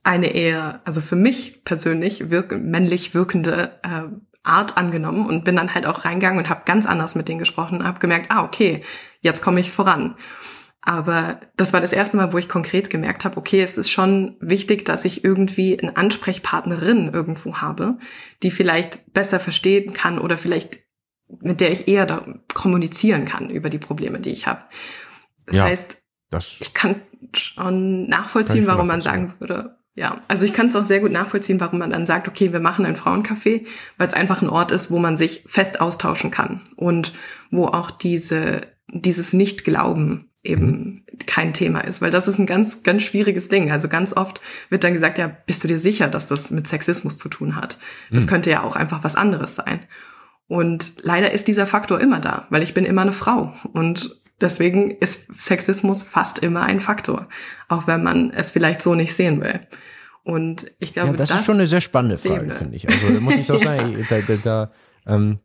eine eher, also für mich persönlich wirk männlich wirkende äh, Art angenommen und bin dann halt auch reingegangen und habe ganz anders mit denen gesprochen und habe gemerkt, ah, okay, jetzt komme ich voran. Aber das war das erste Mal, wo ich konkret gemerkt habe, okay, es ist schon wichtig, dass ich irgendwie eine Ansprechpartnerin irgendwo habe, die vielleicht besser verstehen kann oder vielleicht mit der ich eher da kommunizieren kann über die Probleme, die ich habe. Das ja, heißt, das ich kann schon nachvollziehen, kann warum man sagen würde, ja, also ich kann es auch sehr gut nachvollziehen, warum man dann sagt, okay, wir machen ein Frauencafé, weil es einfach ein Ort ist, wo man sich fest austauschen kann und wo auch diese dieses Nicht-Glauben eben kein Thema ist, weil das ist ein ganz, ganz schwieriges Ding. Also ganz oft wird dann gesagt, ja, bist du dir sicher, dass das mit Sexismus zu tun hat? Das mhm. könnte ja auch einfach was anderes sein. Und leider ist dieser Faktor immer da, weil ich bin immer eine Frau und deswegen ist Sexismus fast immer ein Faktor, auch wenn man es vielleicht so nicht sehen will. Und ich glaube, ja, das, das ist schon eine sehr spannende Frage, finde ich. Also muss ich auch sagen, da, da, da ähm,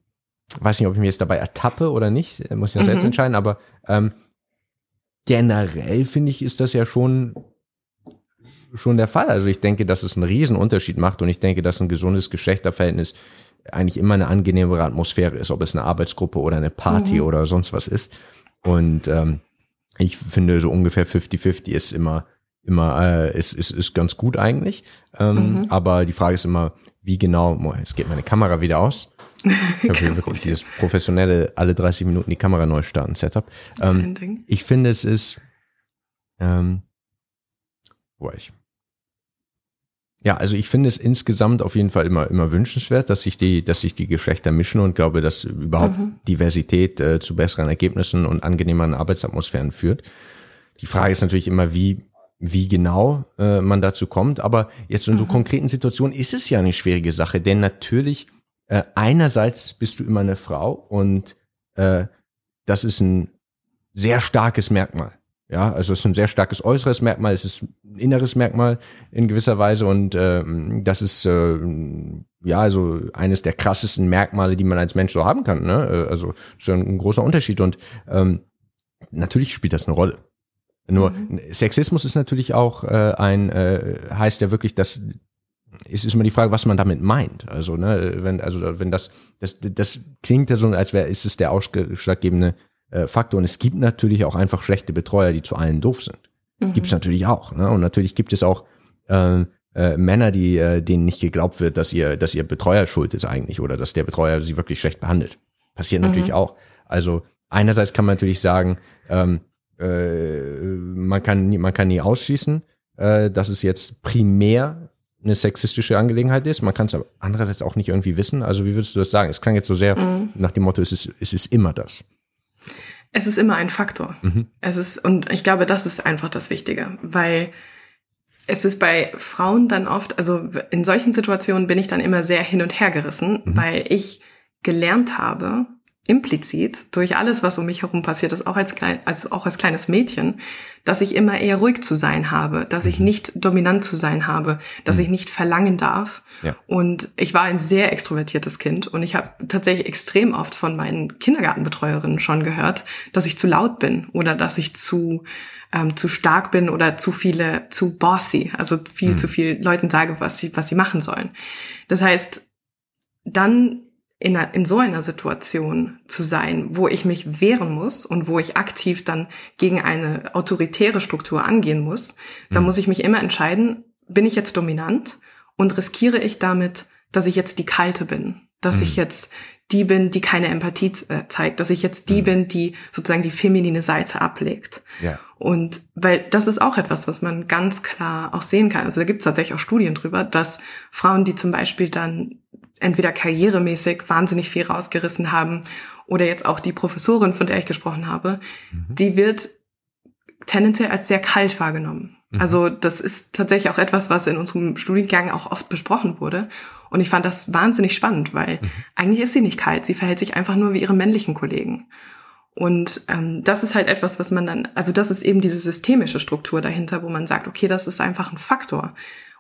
weiß nicht, ob ich mir jetzt dabei ertappe oder nicht, muss ich noch selbst mhm. entscheiden, aber ähm, generell finde ich, ist das ja schon, schon der Fall. Also ich denke, dass es einen riesen Unterschied macht und ich denke, dass ein gesundes Geschlechterverhältnis eigentlich immer eine angenehmere Atmosphäre ist, ob es eine Arbeitsgruppe oder eine Party mhm. oder sonst was ist. Und ähm, ich finde, so ungefähr 50-50 ist immer, immer, äh, ist, ist, ist ganz gut eigentlich. Ähm, mhm. Aber die Frage ist immer, wie genau, es geht meine Kamera wieder aus. Ich habe wirklich dieses professionelle, alle 30 Minuten die Kamera neu starten Setup. Ähm, ich finde, es ist, ähm, wo war ich? Ja, also ich finde es insgesamt auf jeden Fall immer, immer wünschenswert, dass sich die, dass sich die Geschlechter mischen und glaube, dass überhaupt mhm. Diversität äh, zu besseren Ergebnissen und angenehmeren Arbeitsatmosphären führt. Die Frage ist natürlich immer, wie, wie genau äh, man dazu kommt. Aber jetzt in so mhm. konkreten Situationen ist es ja eine schwierige Sache, denn natürlich äh, einerseits bist du immer eine Frau und äh, das ist ein sehr starkes Merkmal. Ja, also es ist ein sehr starkes äußeres Merkmal, es ist ein inneres Merkmal in gewisser Weise und äh, das ist äh, ja also eines der krassesten Merkmale, die man als Mensch so haben kann. Ne? Äh, also ist ein, ein großer Unterschied und ähm, natürlich spielt das eine Rolle. Nur mhm. Sexismus ist natürlich auch äh, ein äh, heißt ja wirklich, dass es ist immer die Frage, was man damit meint. Also, ne, wenn, also wenn das, das, das klingt ja so, als wäre, ist es der ausschlaggebende äh, Faktor. Und es gibt natürlich auch einfach schlechte Betreuer, die zu allen doof sind. Mhm. Gibt es natürlich auch. Ne? Und natürlich gibt es auch äh, äh, Männer, die äh, denen nicht geglaubt wird, dass ihr, dass ihr Betreuer schuld ist eigentlich oder dass der Betreuer sie wirklich schlecht behandelt. Passiert mhm. natürlich auch. Also einerseits kann man natürlich sagen, ähm, äh, man kann nie, man kann nie ausschließen, äh, dass es jetzt primär eine sexistische Angelegenheit ist. Man kann es aber andererseits auch nicht irgendwie wissen. Also wie würdest du das sagen? Es klang jetzt so sehr mhm. nach dem Motto, es ist, es ist immer das. Es ist immer ein Faktor. Mhm. Es ist, und ich glaube, das ist einfach das Wichtige, weil es ist bei Frauen dann oft, also in solchen Situationen bin ich dann immer sehr hin und her gerissen, mhm. weil ich gelernt habe, implizit durch alles, was um mich herum passiert ist, auch als klein, also auch als kleines Mädchen, dass ich immer eher ruhig zu sein habe, dass ich mhm. nicht dominant zu sein habe, dass mhm. ich nicht verlangen darf. Ja. Und ich war ein sehr extrovertiertes Kind und ich habe tatsächlich extrem oft von meinen Kindergartenbetreuerinnen schon gehört, dass ich zu laut bin oder dass ich zu ähm, zu stark bin oder zu viele zu bossy, also viel mhm. zu viel Leuten sage, was sie was sie machen sollen. Das heißt, dann in, in so einer Situation zu sein, wo ich mich wehren muss und wo ich aktiv dann gegen eine autoritäre Struktur angehen muss, mhm. da muss ich mich immer entscheiden, bin ich jetzt dominant und riskiere ich damit, dass ich jetzt die Kalte bin, dass mhm. ich jetzt die bin, die keine Empathie äh, zeigt, dass ich jetzt die mhm. bin, die sozusagen die feminine Seite ablegt. Ja. Und weil das ist auch etwas, was man ganz klar auch sehen kann. Also da gibt es tatsächlich auch Studien drüber, dass Frauen, die zum Beispiel dann entweder karrieremäßig wahnsinnig viel rausgerissen haben oder jetzt auch die Professorin, von der ich gesprochen habe, mhm. die wird tendenziell als sehr kalt wahrgenommen. Mhm. Also das ist tatsächlich auch etwas, was in unserem Studiengang auch oft besprochen wurde. Und ich fand das wahnsinnig spannend, weil mhm. eigentlich ist sie nicht kalt, sie verhält sich einfach nur wie ihre männlichen Kollegen. Und ähm, das ist halt etwas, was man dann, also das ist eben diese systemische Struktur dahinter, wo man sagt, okay, das ist einfach ein Faktor.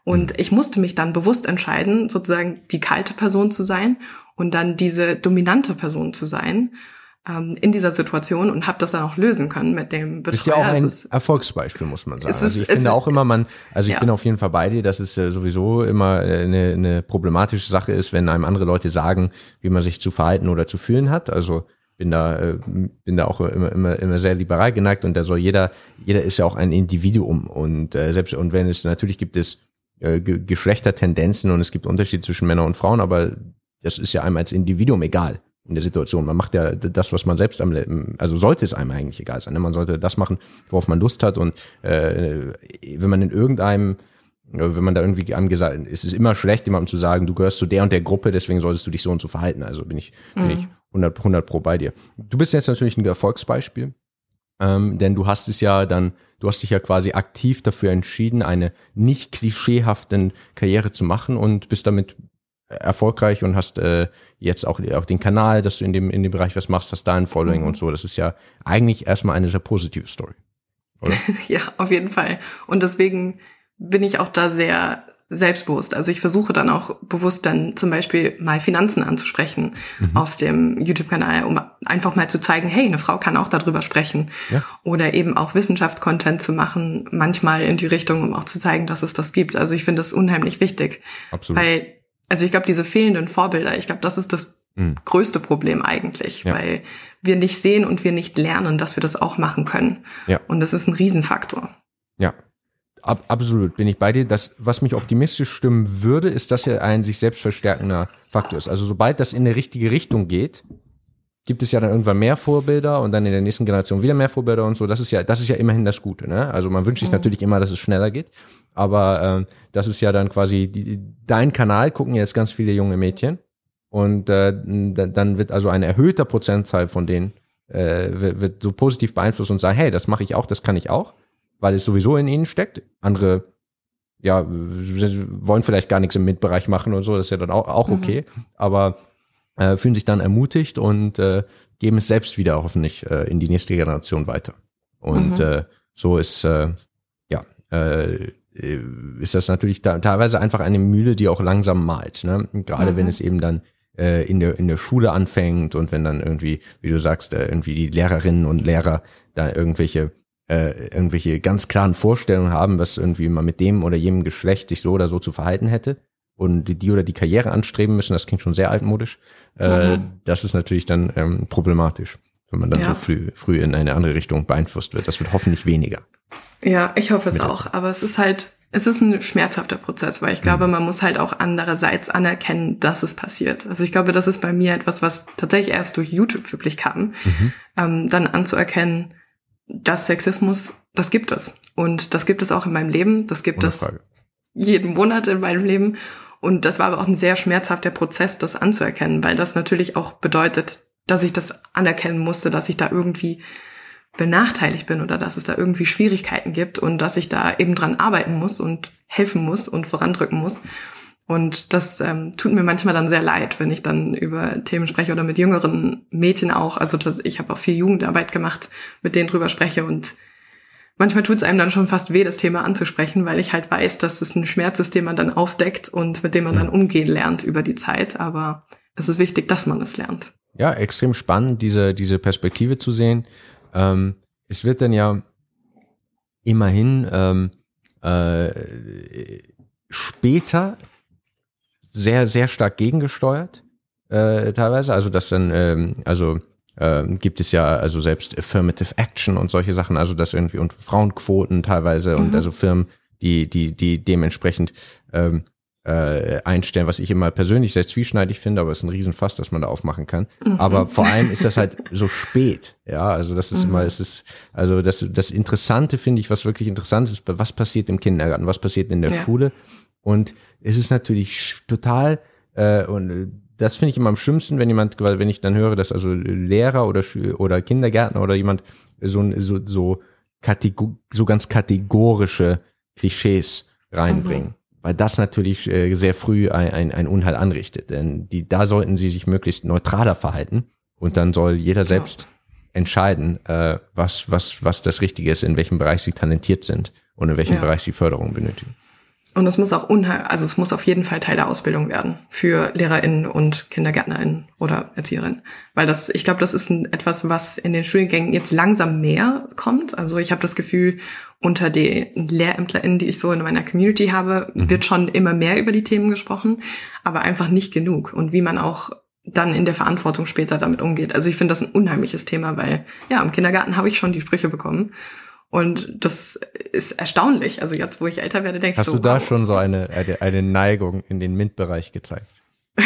Und mhm. ich musste mich dann bewusst entscheiden, sozusagen die kalte Person zu sein und dann diese dominante Person zu sein ähm, in dieser Situation und habe das dann auch lösen können mit dem Betreuer. Ist ja auch ein also Erfolgsbeispiel, muss man sagen. Ist, also ich finde auch immer, man, also ich ja. bin auf jeden Fall bei dir, dass es äh, sowieso immer äh, eine, eine problematische Sache ist, wenn einem andere Leute sagen, wie man sich zu verhalten oder zu fühlen hat. Also bin da äh, bin da auch immer immer immer sehr liberal geneigt und da soll jeder jeder ist ja auch ein Individuum und äh, selbst und wenn es natürlich gibt es äh, Geschlechtertendenzen und es gibt Unterschiede zwischen Männern und Frauen, aber das ist ja einem als Individuum egal in der Situation. Man macht ja das, was man selbst am, also sollte es einem eigentlich egal sein. Ne? Man sollte das machen, worauf man Lust hat und äh, wenn man in irgendeinem wenn man da irgendwie einem gesagt, es ist immer schlecht, jemandem zu sagen, du gehörst zu der und der Gruppe, deswegen solltest du dich so und so verhalten. Also bin ich, mhm. bin ich 100, 100 pro bei dir. Du bist jetzt natürlich ein Erfolgsbeispiel, ähm, denn du hast es ja dann du hast dich ja quasi aktiv dafür entschieden, eine nicht klischeehaften Karriere zu machen und bist damit erfolgreich und hast äh, jetzt auch, auch den Kanal, dass du in dem, in dem Bereich was machst, hast da ein Following mhm. und so. Das ist ja eigentlich erstmal eine sehr positive Story. Ja, auf jeden Fall. Und deswegen bin ich auch da sehr selbstbewusst. Also ich versuche dann auch bewusst dann zum Beispiel mal Finanzen anzusprechen mhm. auf dem YouTube-Kanal, um einfach mal zu zeigen, hey, eine Frau kann auch darüber sprechen. Ja. Oder eben auch Wissenschaftscontent zu machen, manchmal in die Richtung, um auch zu zeigen, dass es das gibt. Also ich finde das unheimlich wichtig. Absolut. Weil, also ich glaube, diese fehlenden Vorbilder, ich glaube, das ist das mhm. größte Problem eigentlich, ja. weil wir nicht sehen und wir nicht lernen, dass wir das auch machen können. Ja. Und das ist ein Riesenfaktor. Ja, Ab, absolut, bin ich bei dir. Das, was mich optimistisch stimmen würde, ist, dass er ein sich selbst verstärkender Faktor ist. Also sobald das in die richtige Richtung geht, gibt es ja dann irgendwann mehr Vorbilder und dann in der nächsten Generation wieder mehr Vorbilder und so. Das ist ja, das ist ja immerhin das Gute. Ne? Also man wünscht sich mhm. natürlich immer, dass es schneller geht, aber ähm, das ist ja dann quasi die, dein Kanal gucken jetzt ganz viele junge Mädchen und äh, dann wird also ein erhöhter Prozentteil von denen äh, wird, wird so positiv beeinflusst und sagen, hey, das mache ich auch, das kann ich auch weil es sowieso in ihnen steckt. Andere ja, wollen vielleicht gar nichts im MINT-Bereich machen und so, das ist ja dann auch, auch mhm. okay, mhm. aber äh, fühlen sich dann ermutigt und äh, geben es selbst wieder hoffentlich äh, in die nächste Generation weiter. Und mhm. äh, so ist, äh, ja, äh, ist das natürlich da, teilweise einfach eine Mühle, die auch langsam malt. Ne? Gerade mhm. wenn es eben dann äh, in, der, in der Schule anfängt und wenn dann irgendwie, wie du sagst, äh, irgendwie die Lehrerinnen und Lehrer da irgendwelche äh, irgendwelche ganz klaren Vorstellungen haben, was irgendwie man mit dem oder jenem Geschlecht sich so oder so zu verhalten hätte und die, die oder die Karriere anstreben müssen, das klingt schon sehr altmodisch. Äh, mhm. Das ist natürlich dann ähm, problematisch, wenn man dann ja. so früh, früh in eine andere Richtung beeinflusst wird. Das wird hoffentlich weniger. Ja, ich hoffe es auch. Aber es ist halt, es ist ein schmerzhafter Prozess, weil ich glaube, mhm. man muss halt auch andererseits anerkennen, dass es passiert. Also ich glaube, das ist bei mir etwas, was tatsächlich erst durch YouTube wirklich kam, mhm. ähm, dann anzuerkennen, dass Sexismus, das gibt es. Und das gibt es auch in meinem Leben, das gibt es jeden Monat in meinem Leben. Und das war aber auch ein sehr schmerzhafter Prozess, das anzuerkennen, weil das natürlich auch bedeutet, dass ich das anerkennen musste, dass ich da irgendwie benachteiligt bin oder dass es da irgendwie Schwierigkeiten gibt und dass ich da eben dran arbeiten muss und helfen muss und vorandrücken muss. Und das ähm, tut mir manchmal dann sehr leid, wenn ich dann über Themen spreche oder mit jüngeren Mädchen auch. Also ich habe auch viel Jugendarbeit gemacht, mit denen drüber spreche und manchmal tut es einem dann schon fast weh, das Thema anzusprechen, weil ich halt weiß, dass es ein Schmerz ist, den man dann aufdeckt und mit dem man dann umgehen lernt über die Zeit. Aber es ist wichtig, dass man es lernt. Ja, extrem spannend, diese, diese Perspektive zu sehen. Ähm, es wird dann ja immerhin ähm, äh, später sehr, sehr stark gegengesteuert, äh, teilweise. Also das dann, ähm, also äh, gibt es ja also selbst Affirmative Action und solche Sachen, also das irgendwie und Frauenquoten teilweise mhm. und also Firmen, die, die, die dementsprechend ähm, äh, einstellen, was ich immer persönlich sehr zwieschneidig finde, aber es ist ein Riesenfass, dass man da aufmachen kann. Mhm. Aber vor allem ist das halt so spät. Ja, also das ist mhm. immer, es ist, also das, das Interessante finde ich, was wirklich interessant ist, was passiert im Kindergarten, was passiert in der ja. Schule. Und es ist natürlich total, äh, und das finde ich immer am schlimmsten, wenn jemand, weil wenn ich dann höre, dass also Lehrer oder, oder Kindergärtner oder jemand so, so, so, Kategor so ganz kategorische Klischees reinbringen. Mhm weil das natürlich äh, sehr früh ein, ein, ein Unheil anrichtet. Denn die, da sollten sie sich möglichst neutraler verhalten und dann soll jeder selbst entscheiden, äh, was, was, was das Richtige ist, in welchem Bereich sie talentiert sind und in welchem ja. Bereich sie Förderung benötigen. Und es muss auch unheil, also es muss auf jeden Fall Teil der Ausbildung werden für LehrerInnen und KindergärtnerInnen oder ErzieherInnen. Weil das, ich glaube, das ist ein, etwas, was in den Studiengängen jetzt langsam mehr kommt. Also ich habe das Gefühl, unter den LehrämtlerInnen, die ich so in meiner Community habe, mhm. wird schon immer mehr über die Themen gesprochen, aber einfach nicht genug. Und wie man auch dann in der Verantwortung später damit umgeht. Also ich finde das ein unheimliches Thema, weil ja, im Kindergarten habe ich schon die Sprüche bekommen. Und das ist erstaunlich. Also jetzt, wo ich älter werde, denke ich so. Hast du da wow. schon so eine, eine, eine Neigung in den MINT-Bereich gezeigt?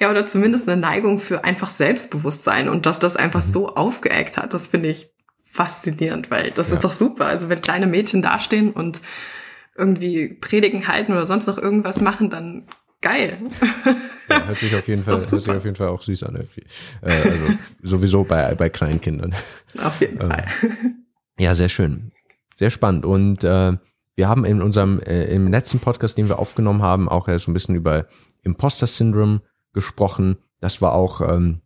ja, oder zumindest eine Neigung für einfach Selbstbewusstsein und dass das einfach mhm. so aufgeeckt hat. Das finde ich faszinierend, weil das ja. ist doch super. Also wenn kleine Mädchen dastehen und irgendwie Predigen halten oder sonst noch irgendwas machen, dann geil. Ja, hört sich auf jeden Fall, hört sich auf jeden Fall auch süß an irgendwie. Äh, also sowieso bei, bei Kleinkindern. Auf jeden äh, Fall. Ja, sehr schön. Sehr spannend. Und äh, wir haben in unserem, äh, im letzten Podcast, den wir aufgenommen haben, auch ja so ein bisschen über Imposter-Syndrom gesprochen. Das war auch ähm,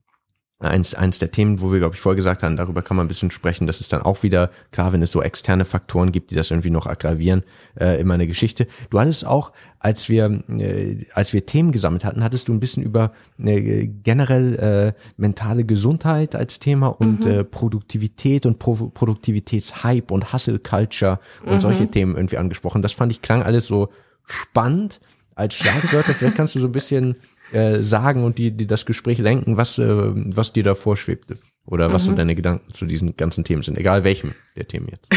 eins, eins der Themen, wo wir, glaube ich, vorher gesagt haben, darüber kann man ein bisschen sprechen. Das ist dann auch wieder, klar, wenn es so externe Faktoren gibt, die das irgendwie noch aggravieren, äh, immer eine Geschichte. Du hattest auch, als wir, äh, als wir Themen gesammelt hatten, hattest du ein bisschen über äh, generell äh, mentale Gesundheit als Thema und mhm. äh, Produktivität und Pro Produktivitätshype und Hustle Culture und mhm. solche Themen irgendwie angesprochen. Das fand ich klang alles so spannend als Schlagwörter. Vielleicht kannst du so ein bisschen äh, sagen und die, die das Gespräch lenken, was, äh, was dir da vorschwebte oder was mhm. so deine Gedanken zu diesen ganzen Themen sind, egal welchem der Themen jetzt.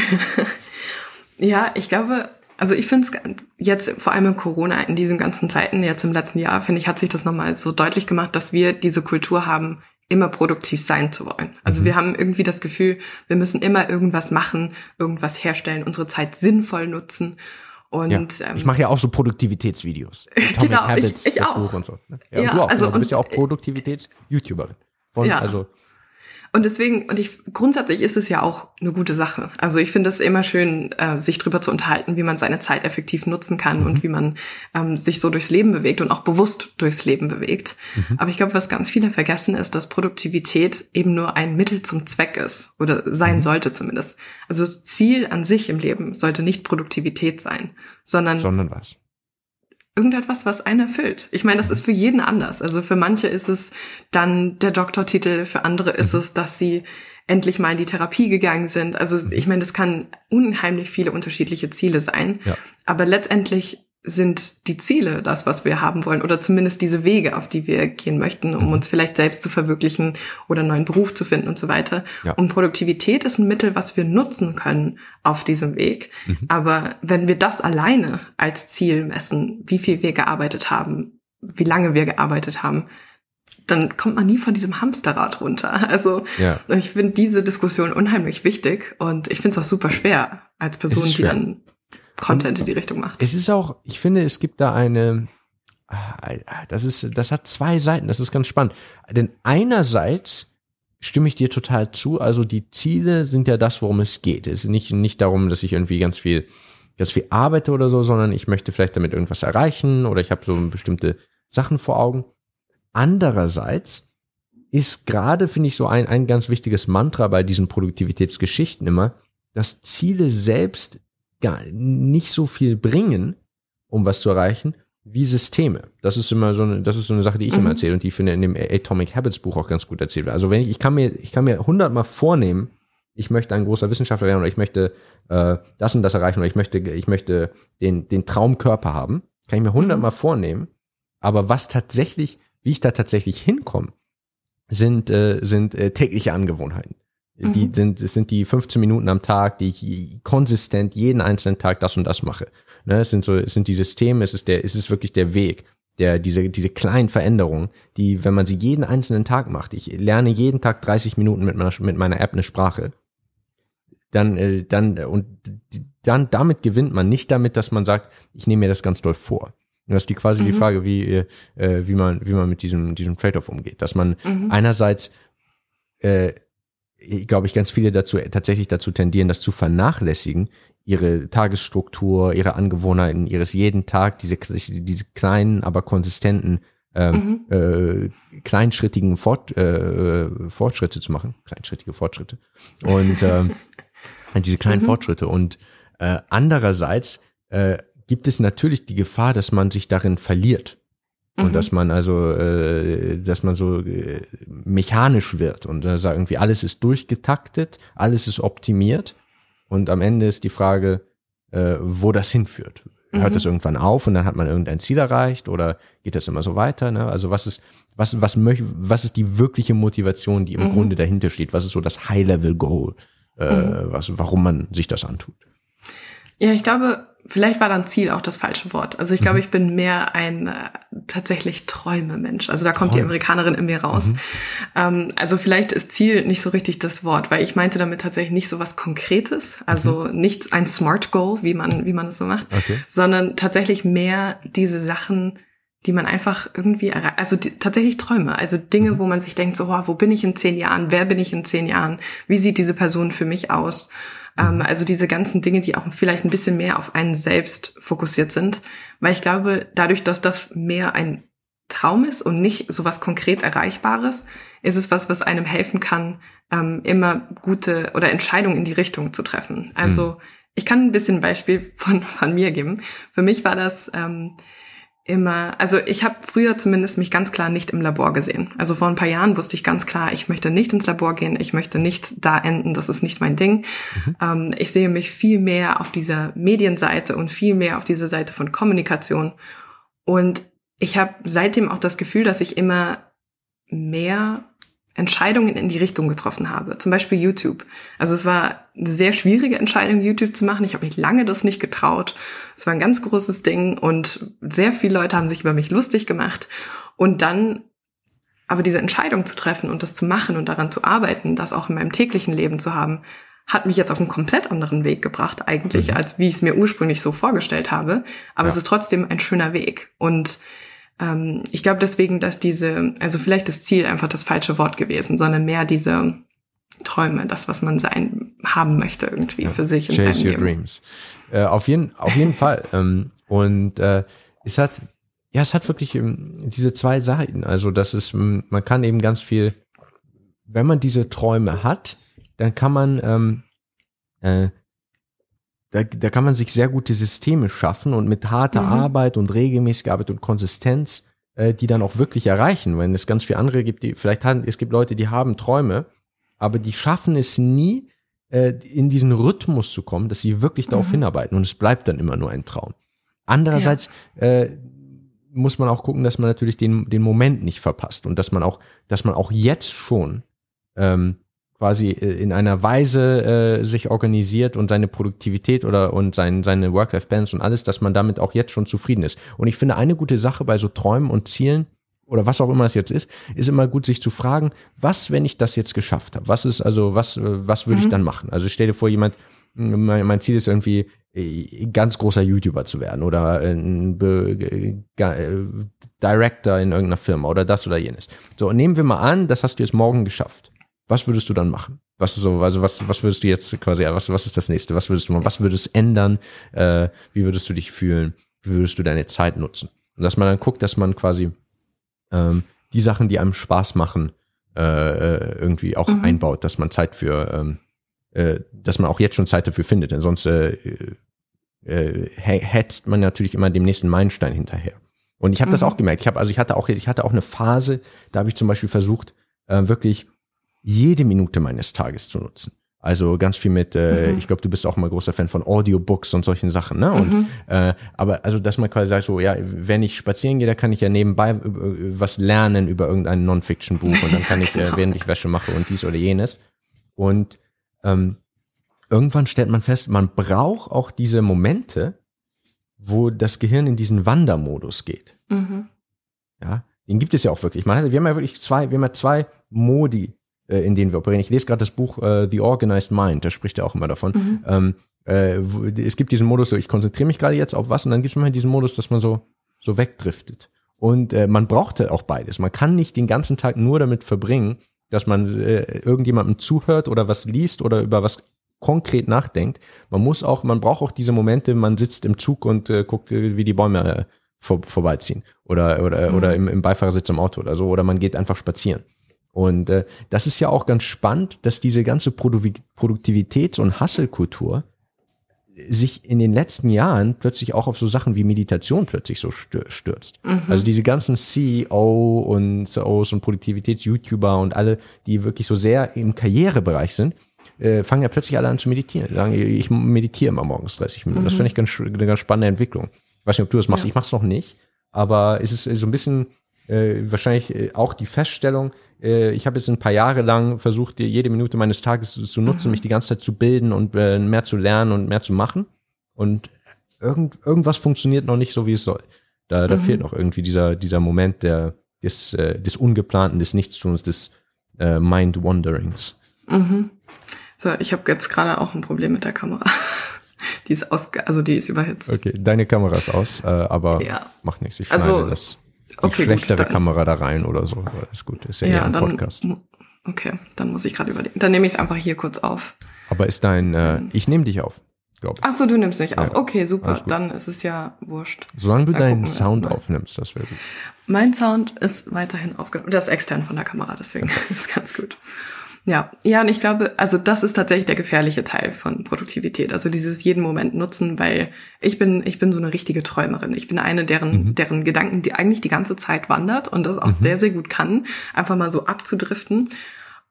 ja, ich glaube, also ich finde es jetzt vor allem in Corona, in diesen ganzen Zeiten, jetzt im letzten Jahr, finde ich, hat sich das nochmal so deutlich gemacht, dass wir diese Kultur haben, immer produktiv sein zu wollen. Also mhm. wir haben irgendwie das Gefühl, wir müssen immer irgendwas machen, irgendwas herstellen, unsere Zeit sinnvoll nutzen. Und, ja. ähm, ich mache ja auch so Produktivitätsvideos. Atomic genau, Habits, ich, ich auch. Buch und so. Ja, ja, du auch. Also, du bist ja auch Produktivitäts-YouTuberin. Ja. Also, Und deswegen, und ich grundsätzlich ist es ja auch eine gute Sache. Also ich finde es immer schön, äh, sich drüber zu unterhalten, wie man seine Zeit effektiv nutzen kann mhm. und wie man ähm, sich so durchs Leben bewegt und auch bewusst durchs Leben bewegt. Mhm. Aber ich glaube, was ganz viele vergessen, ist, dass Produktivität eben nur ein Mittel zum Zweck ist oder sein mhm. sollte zumindest. Also Ziel an sich im Leben sollte nicht Produktivität sein, sondern sondern was? Irgendetwas, was einen erfüllt. Ich meine, das ist für jeden anders. Also für manche ist es dann der Doktortitel, für andere ist es, dass sie endlich mal in die Therapie gegangen sind. Also ich meine, das kann unheimlich viele unterschiedliche Ziele sein. Ja. Aber letztendlich sind die Ziele das, was wir haben wollen oder zumindest diese Wege, auf die wir gehen möchten, um mhm. uns vielleicht selbst zu verwirklichen oder einen neuen Beruf zu finden und so weiter. Ja. Und Produktivität ist ein Mittel, was wir nutzen können auf diesem Weg. Mhm. Aber wenn wir das alleine als Ziel messen, wie viel wir gearbeitet haben, wie lange wir gearbeitet haben, dann kommt man nie von diesem Hamsterrad runter. Also ja. ich finde diese Diskussion unheimlich wichtig und ich finde es auch super schwer als Person, die dann Content in die Richtung macht. Es ist auch, ich finde, es gibt da eine, das ist, das hat zwei Seiten, das ist ganz spannend. Denn einerseits stimme ich dir total zu, also die Ziele sind ja das, worum es geht. Es ist nicht, nicht darum, dass ich irgendwie ganz viel, ganz viel arbeite oder so, sondern ich möchte vielleicht damit irgendwas erreichen oder ich habe so bestimmte Sachen vor Augen. Andererseits ist gerade, finde ich, so ein, ein ganz wichtiges Mantra bei diesen Produktivitätsgeschichten immer, dass Ziele selbst gar nicht so viel bringen, um was zu erreichen, wie Systeme. Das ist immer so eine, das ist so eine Sache, die ich mhm. immer erzähle und die ich finde in dem Atomic Habits Buch auch ganz gut erzählt wird. Also wenn ich, ich kann mir, ich kann mir hundertmal vornehmen, ich möchte ein großer Wissenschaftler werden oder ich möchte äh, das und das erreichen oder ich möchte, ich möchte den, den Traumkörper haben, kann ich mir hundertmal mhm. vornehmen. Aber was tatsächlich, wie ich da tatsächlich hinkomme, sind, äh, sind äh, tägliche Angewohnheiten. Die mhm. sind, es sind die 15 Minuten am Tag, die ich konsistent jeden einzelnen Tag das und das mache. Ne, es sind so, es sind die Systeme, es ist der, es ist wirklich der Weg, der, diese, diese kleinen Veränderungen, die, wenn man sie jeden einzelnen Tag macht, ich lerne jeden Tag 30 Minuten mit meiner, mit meiner App eine Sprache, dann, äh, dann, und dann, damit gewinnt man nicht damit, dass man sagt, ich nehme mir das ganz doll vor. Das ist die quasi mhm. die Frage, wie, äh, wie man, wie man mit diesem, diesem Trade-off umgeht. Dass man mhm. einerseits äh, glaube ich, ganz viele dazu tatsächlich dazu tendieren, das zu vernachlässigen, ihre Tagesstruktur, ihre Angewohnheiten, ihres jeden Tag, diese, diese kleinen, aber konsistenten, ähm, mhm. äh, kleinschrittigen Fort, äh, Fortschritte zu machen. Kleinschrittige Fortschritte. Und ähm, diese kleinen mhm. Fortschritte. Und äh, andererseits äh, gibt es natürlich die Gefahr, dass man sich darin verliert. Und mhm. dass man also, äh, dass man so äh, mechanisch wird und äh, sagt irgendwie, alles ist durchgetaktet, alles ist optimiert. Und am Ende ist die Frage, äh, wo das hinführt. Hört mhm. das irgendwann auf und dann hat man irgendein Ziel erreicht oder geht das immer so weiter? Ne? Also was ist, was, was, möch, was ist die wirkliche Motivation, die im mhm. Grunde dahinter steht? Was ist so das High-Level-Goal, äh, mhm. was, warum man sich das antut? Ja, ich glaube, vielleicht war dann Ziel auch das falsche Wort. Also ich glaube, mhm. ich bin mehr ein äh, tatsächlich Träume-Mensch. Also da kommt Träume. die Amerikanerin in mir raus. Mhm. Ähm, also vielleicht ist Ziel nicht so richtig das Wort, weil ich meinte damit tatsächlich nicht so was Konkretes, also mhm. nicht ein Smart Goal, wie man, wie man das so macht, okay. sondern tatsächlich mehr diese Sachen, die man einfach irgendwie, also die, tatsächlich Träume, also Dinge, mhm. wo man sich denkt, so, oh, wo bin ich in zehn Jahren, wer bin ich in zehn Jahren, wie sieht diese Person für mich aus? Ähm, also diese ganzen Dinge, die auch vielleicht ein bisschen mehr auf einen selbst fokussiert sind. Weil ich glaube, dadurch, dass das mehr ein Traum ist und nicht so was konkret Erreichbares, ist es was, was einem helfen kann, ähm, immer gute oder Entscheidungen in die Richtung zu treffen. Also mhm. ich kann ein bisschen ein Beispiel von, von mir geben. Für mich war das ähm, immer, also ich habe früher zumindest mich ganz klar nicht im Labor gesehen. Also vor ein paar Jahren wusste ich ganz klar, ich möchte nicht ins Labor gehen, ich möchte nicht da enden, das ist nicht mein Ding. Mhm. Ähm, ich sehe mich viel mehr auf dieser Medienseite und viel mehr auf dieser Seite von Kommunikation. Und ich habe seitdem auch das Gefühl, dass ich immer mehr Entscheidungen in die Richtung getroffen habe. Zum Beispiel YouTube. Also es war eine sehr schwierige Entscheidung, YouTube zu machen. Ich habe mich lange das nicht getraut. Es war ein ganz großes Ding und sehr viele Leute haben sich über mich lustig gemacht. Und dann aber diese Entscheidung zu treffen und das zu machen und daran zu arbeiten, das auch in meinem täglichen Leben zu haben, hat mich jetzt auf einen komplett anderen Weg gebracht eigentlich, als wie ich es mir ursprünglich so vorgestellt habe. Aber ja. es ist trotzdem ein schöner Weg. Und ähm, ich glaube deswegen, dass diese, also vielleicht das Ziel einfach das falsche Wort gewesen, sondern mehr diese Träume, das, was man sein, haben möchte irgendwie ja. für sich. Chase your Leben. dreams. Äh, auf jeden, auf jeden Fall. Ähm, und äh, es hat, ja, es hat wirklich ähm, diese zwei Seiten. Also, das ist, man kann eben ganz viel, wenn man diese Träume hat, dann kann man, ähm, äh, da, da kann man sich sehr gute Systeme schaffen und mit harter mhm. Arbeit und regelmäßiger Arbeit und Konsistenz äh, die dann auch wirklich erreichen. Wenn es ganz viele andere gibt, die vielleicht haben, es gibt Leute, die haben Träume, aber die schaffen es nie, äh, in diesen Rhythmus zu kommen, dass sie wirklich darauf mhm. hinarbeiten und es bleibt dann immer nur ein Traum. Andererseits ja. äh, muss man auch gucken, dass man natürlich den, den Moment nicht verpasst und dass man auch, dass man auch jetzt schon ähm, quasi äh, in einer Weise äh, sich organisiert und seine Produktivität oder und sein, seine Work-Life-Balance und alles, dass man damit auch jetzt schon zufrieden ist. Und ich finde, eine gute Sache bei so Träumen und Zielen oder was auch immer es jetzt ist, ist immer gut, sich zu fragen, was, wenn ich das jetzt geschafft habe? Was ist also, was, was würde mhm. ich dann machen? Also stell dir vor, jemand, mein, mein Ziel ist irgendwie, äh, ganz großer YouTuber zu werden oder ein Be äh, Director in irgendeiner Firma oder das oder jenes. So, nehmen wir mal an, das hast du jetzt morgen geschafft was würdest du dann machen? Was so, also was, was würdest du jetzt quasi, was, was ist das nächste? Was würdest du machen? Was würdest du ändern? Äh, wie würdest du dich fühlen? Wie würdest du deine Zeit nutzen? Und dass man dann guckt, dass man quasi ähm, die Sachen, die einem Spaß machen, äh, äh irgendwie auch mhm. einbaut, dass man Zeit für, ähm, äh, dass man auch jetzt schon Zeit dafür findet, denn sonst äh, äh, hetzt man natürlich immer dem nächsten Meilenstein hinterher. Und ich habe mhm. das auch gemerkt. Ich habe also ich hatte auch ich hatte auch eine Phase, da habe ich zum Beispiel versucht äh, wirklich jede Minute meines Tages zu nutzen. Also ganz viel mit, äh, mhm. ich glaube, du bist auch mal großer Fan von Audiobooks und solchen Sachen, ne? Und, mhm. äh, aber also, dass man quasi sagt, so, ja, wenn ich spazieren gehe, da kann ich ja nebenbei äh, was lernen über irgendein Non-Fiction-Buch und dann kann ich, äh, genau. äh, während ich Wäsche mache und dies oder jenes. Und ähm, irgendwann stellt man fest, man braucht auch diese Momente, wo das Gehirn in diesen Wandermodus geht. Mhm. Ja, den gibt es ja auch wirklich. Man hat, wir haben ja wirklich zwei, wir haben ja zwei Modi in denen wir operieren. Ich lese gerade das Buch äh, The Organized Mind, da spricht er auch immer davon. Mhm. Ähm, äh, es gibt diesen Modus, so ich konzentriere mich gerade jetzt auf was und dann gibt es immer diesen Modus, dass man so, so wegdriftet. Und äh, man brauchte auch beides. Man kann nicht den ganzen Tag nur damit verbringen, dass man äh, irgendjemandem zuhört oder was liest oder über was konkret nachdenkt. Man muss auch, man braucht auch diese Momente, man sitzt im Zug und äh, guckt, äh, wie die Bäume äh, vor, vorbeiziehen oder oder mhm. oder im, im Beifahrersitz im Auto oder so oder man geht einfach spazieren. Und äh, das ist ja auch ganz spannend, dass diese ganze Produ Produktivitäts- und Hasselkultur sich in den letzten Jahren plötzlich auch auf so Sachen wie Meditation plötzlich so stürzt. Mhm. Also diese ganzen CEO und CEOs und Produktivitäts-YouTuber und alle, die wirklich so sehr im Karrierebereich sind, äh, fangen ja plötzlich alle an zu meditieren. Sagen, ich meditiere immer morgens 30 Minuten. Mhm. Das finde ich ganz, eine ganz spannende Entwicklung. Ich weiß nicht, ob du das machst. Ja. Ich mache es noch nicht. Aber es ist so ein bisschen äh, wahrscheinlich äh, auch die Feststellung, äh, ich habe jetzt ein paar Jahre lang versucht, jede Minute meines Tages zu, zu nutzen, mhm. mich die ganze Zeit zu bilden und äh, mehr zu lernen und mehr zu machen. Und irgend, irgendwas funktioniert noch nicht so, wie es soll. Da, da mhm. fehlt noch irgendwie dieser, dieser Moment der, des, äh, des Ungeplanten, des Nichtstuns, des äh, Mind-Wanderings. Mhm. So, ich habe jetzt gerade auch ein Problem mit der Kamera. die ist aus, also die ist überhitzt. Okay, deine Kamera ist aus, äh, aber ja. macht nichts. Ich also, das die okay, schlechtere gut, Kamera da rein oder so. Aber ist gut, ist ja, ja ein dann, Podcast. Okay, dann muss ich gerade überlegen. Dann nehme ich es einfach hier kurz auf. Aber ist dein, äh, ich nehme dich auf, glaube ich. Ach so, du nimmst mich auf. Ja, okay, super. Dann ist es ja wurscht. Solange du Mal deinen Sound aufnimmst, das wäre gut. Mein Sound ist weiterhin aufgenommen. Das ist extern von der Kamera, deswegen okay. ist ganz gut. Ja, ja, und ich glaube, also das ist tatsächlich der gefährliche Teil von Produktivität. Also dieses jeden Moment nutzen, weil ich bin, ich bin so eine richtige Träumerin. Ich bin eine, deren, mhm. deren Gedanken, die eigentlich die ganze Zeit wandert und das auch mhm. sehr, sehr gut kann, einfach mal so abzudriften.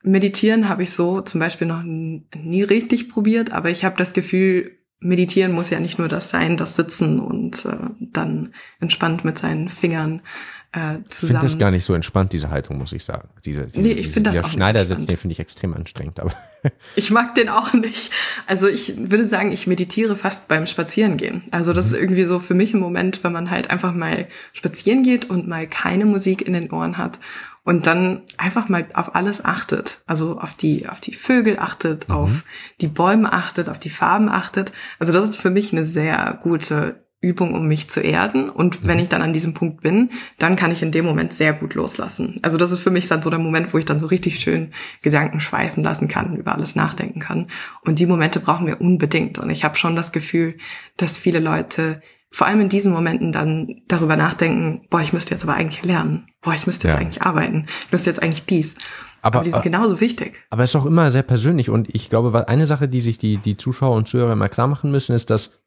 Meditieren habe ich so zum Beispiel noch nie richtig probiert, aber ich habe das Gefühl, Meditieren muss ja nicht nur das sein, das Sitzen und äh, dann entspannt mit seinen Fingern äh, zusammen. Ich finde das gar nicht so entspannt, diese Haltung, muss ich sagen. Diese, diese, nee, ich finde das dieser Schneidersitz, den finde ich extrem anstrengend. Aber ich mag den auch nicht. Also ich würde sagen, ich meditiere fast beim Spazierengehen. Also das mhm. ist irgendwie so für mich ein Moment, wenn man halt einfach mal spazieren geht und mal keine Musik in den Ohren hat und dann einfach mal auf alles achtet. Also auf die, auf die Vögel achtet, mhm. auf die Bäume achtet, auf die Farben achtet. Also das ist für mich eine sehr gute Übung, um mich zu erden. Und wenn mhm. ich dann an diesem Punkt bin, dann kann ich in dem Moment sehr gut loslassen. Also das ist für mich dann so der Moment, wo ich dann so richtig schön Gedanken schweifen lassen kann, über alles nachdenken kann. Und die Momente brauchen wir unbedingt. Und ich habe schon das Gefühl, dass viele Leute vor allem in diesen Momenten dann darüber nachdenken, boah, ich müsste jetzt aber eigentlich lernen. Boah, ich müsste jetzt ja. eigentlich arbeiten. Ich müsste jetzt eigentlich dies. Aber, aber die sind genauso wichtig. Aber es ist auch immer sehr persönlich. Und ich glaube, eine Sache, die sich die, die Zuschauer und Zuhörer immer klar machen müssen, ist, dass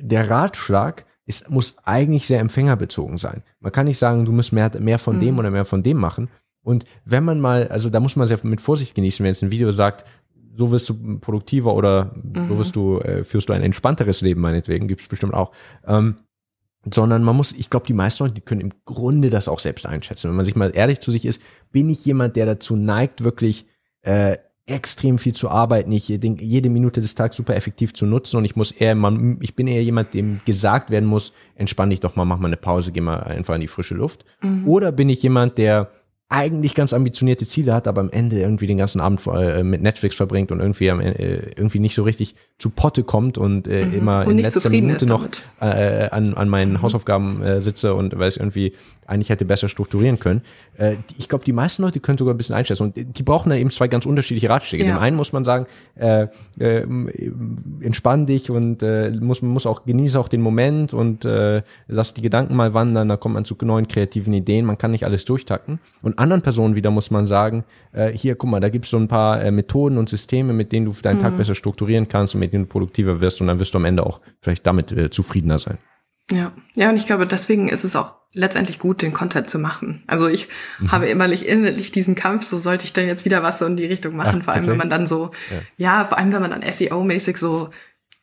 der Ratschlag ist, muss eigentlich sehr empfängerbezogen sein. Man kann nicht sagen, du musst mehr, mehr von mhm. dem oder mehr von dem machen. Und wenn man mal, also da muss man sehr mit Vorsicht genießen, wenn jetzt ein Video sagt, so wirst du produktiver oder mhm. so wirst du, äh, führst du ein entspannteres Leben, meinetwegen, gibt es bestimmt auch. Ähm, sondern man muss, ich glaube, die meisten Leute, die können im Grunde das auch selbst einschätzen. Wenn man sich mal ehrlich zu sich ist, bin ich jemand, der dazu neigt, wirklich äh, extrem viel zu arbeiten, ich jede Minute des Tages super effektiv zu nutzen und ich muss eher, man, ich bin eher jemand, dem gesagt werden muss, entspann dich doch mal, mach mal eine Pause, geh mal einfach in die frische Luft. Mhm. Oder bin ich jemand, der eigentlich ganz ambitionierte Ziele hat, aber am Ende irgendwie den ganzen Abend äh, mit Netflix verbringt und irgendwie am, äh, irgendwie nicht so richtig zu Potte kommt und äh, mhm. immer und in letzter Minute noch äh, an, an meinen mhm. Hausaufgaben äh, sitze und weiß irgendwie eigentlich hätte besser strukturieren können. Äh, ich glaube, die meisten Leute können sogar ein bisschen einschätzen und die brauchen da eben zwei ganz unterschiedliche Ratschläge. Ja. Dem einen muss man sagen, entspann dich und muss man muss auch genieße auch den Moment und lass die Gedanken mal wandern, da kommt man zu neuen kreativen Ideen. Man kann nicht alles durchtacken. Und anderen Personen wieder muss man sagen, äh, hier guck mal, da gibt's so ein paar äh, Methoden und Systeme, mit denen du deinen mhm. Tag besser strukturieren kannst und mit denen du produktiver wirst und dann wirst du am Ende auch vielleicht damit äh, zufriedener sein. Ja, ja, und ich glaube, deswegen ist es auch letztendlich gut, den Content zu machen. Also ich mhm. habe innerlich innerlich diesen Kampf, so sollte ich denn jetzt wieder was so in die Richtung machen, Ach, vor allem wenn man dann so, ja. ja, vor allem wenn man dann SEO-mäßig so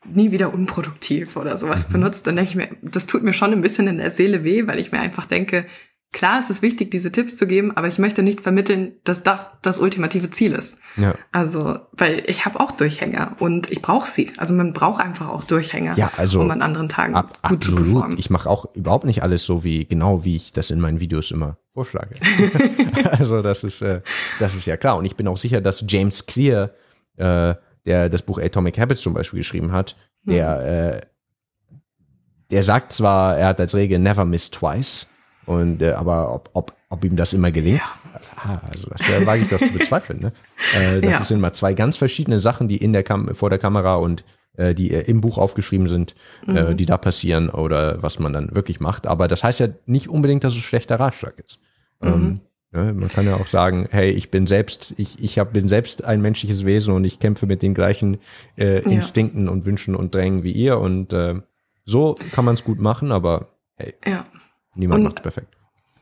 nie wieder unproduktiv oder sowas mhm. benutzt, dann denke ich mir, das tut mir schon ein bisschen in der Seele weh, weil ich mir einfach denke, klar ist es wichtig, diese Tipps zu geben, aber ich möchte nicht vermitteln, dass das das ultimative Ziel ist. Ja. Also, weil ich habe auch Durchhänger und ich brauche sie. Also man braucht einfach auch Durchhänger, ja, also um an anderen Tagen ab, gut absolut. zu performen. Ich mache auch überhaupt nicht alles so wie genau wie ich das in meinen Videos immer vorschlage. also das ist äh, das ist ja klar und ich bin auch sicher, dass James Clear, äh, der das Buch Atomic Habits zum Beispiel geschrieben hat, der hm. äh, der sagt zwar, er hat als Regel never miss twice, und äh, aber ob, ob, ob ihm das immer gelingt, ja. also das äh, wage ich doch zu bezweifeln. Ne? Äh, das ja. sind immer zwei ganz verschiedene Sachen, die in der Kam vor der Kamera und äh, die äh, im Buch aufgeschrieben sind, äh, mhm. äh, die da passieren oder was man dann wirklich macht. Aber das heißt ja nicht unbedingt, dass es schlechter Ratschlag ist. Mhm. Ähm, ne? Man kann ja auch sagen, hey, ich bin selbst, ich, ich hab, bin selbst ein menschliches Wesen und ich kämpfe mit den gleichen äh, Instinkten ja. und Wünschen und Drängen wie ihr. Und äh, so kann man es gut machen, aber hey. Ja. Niemand macht perfekt.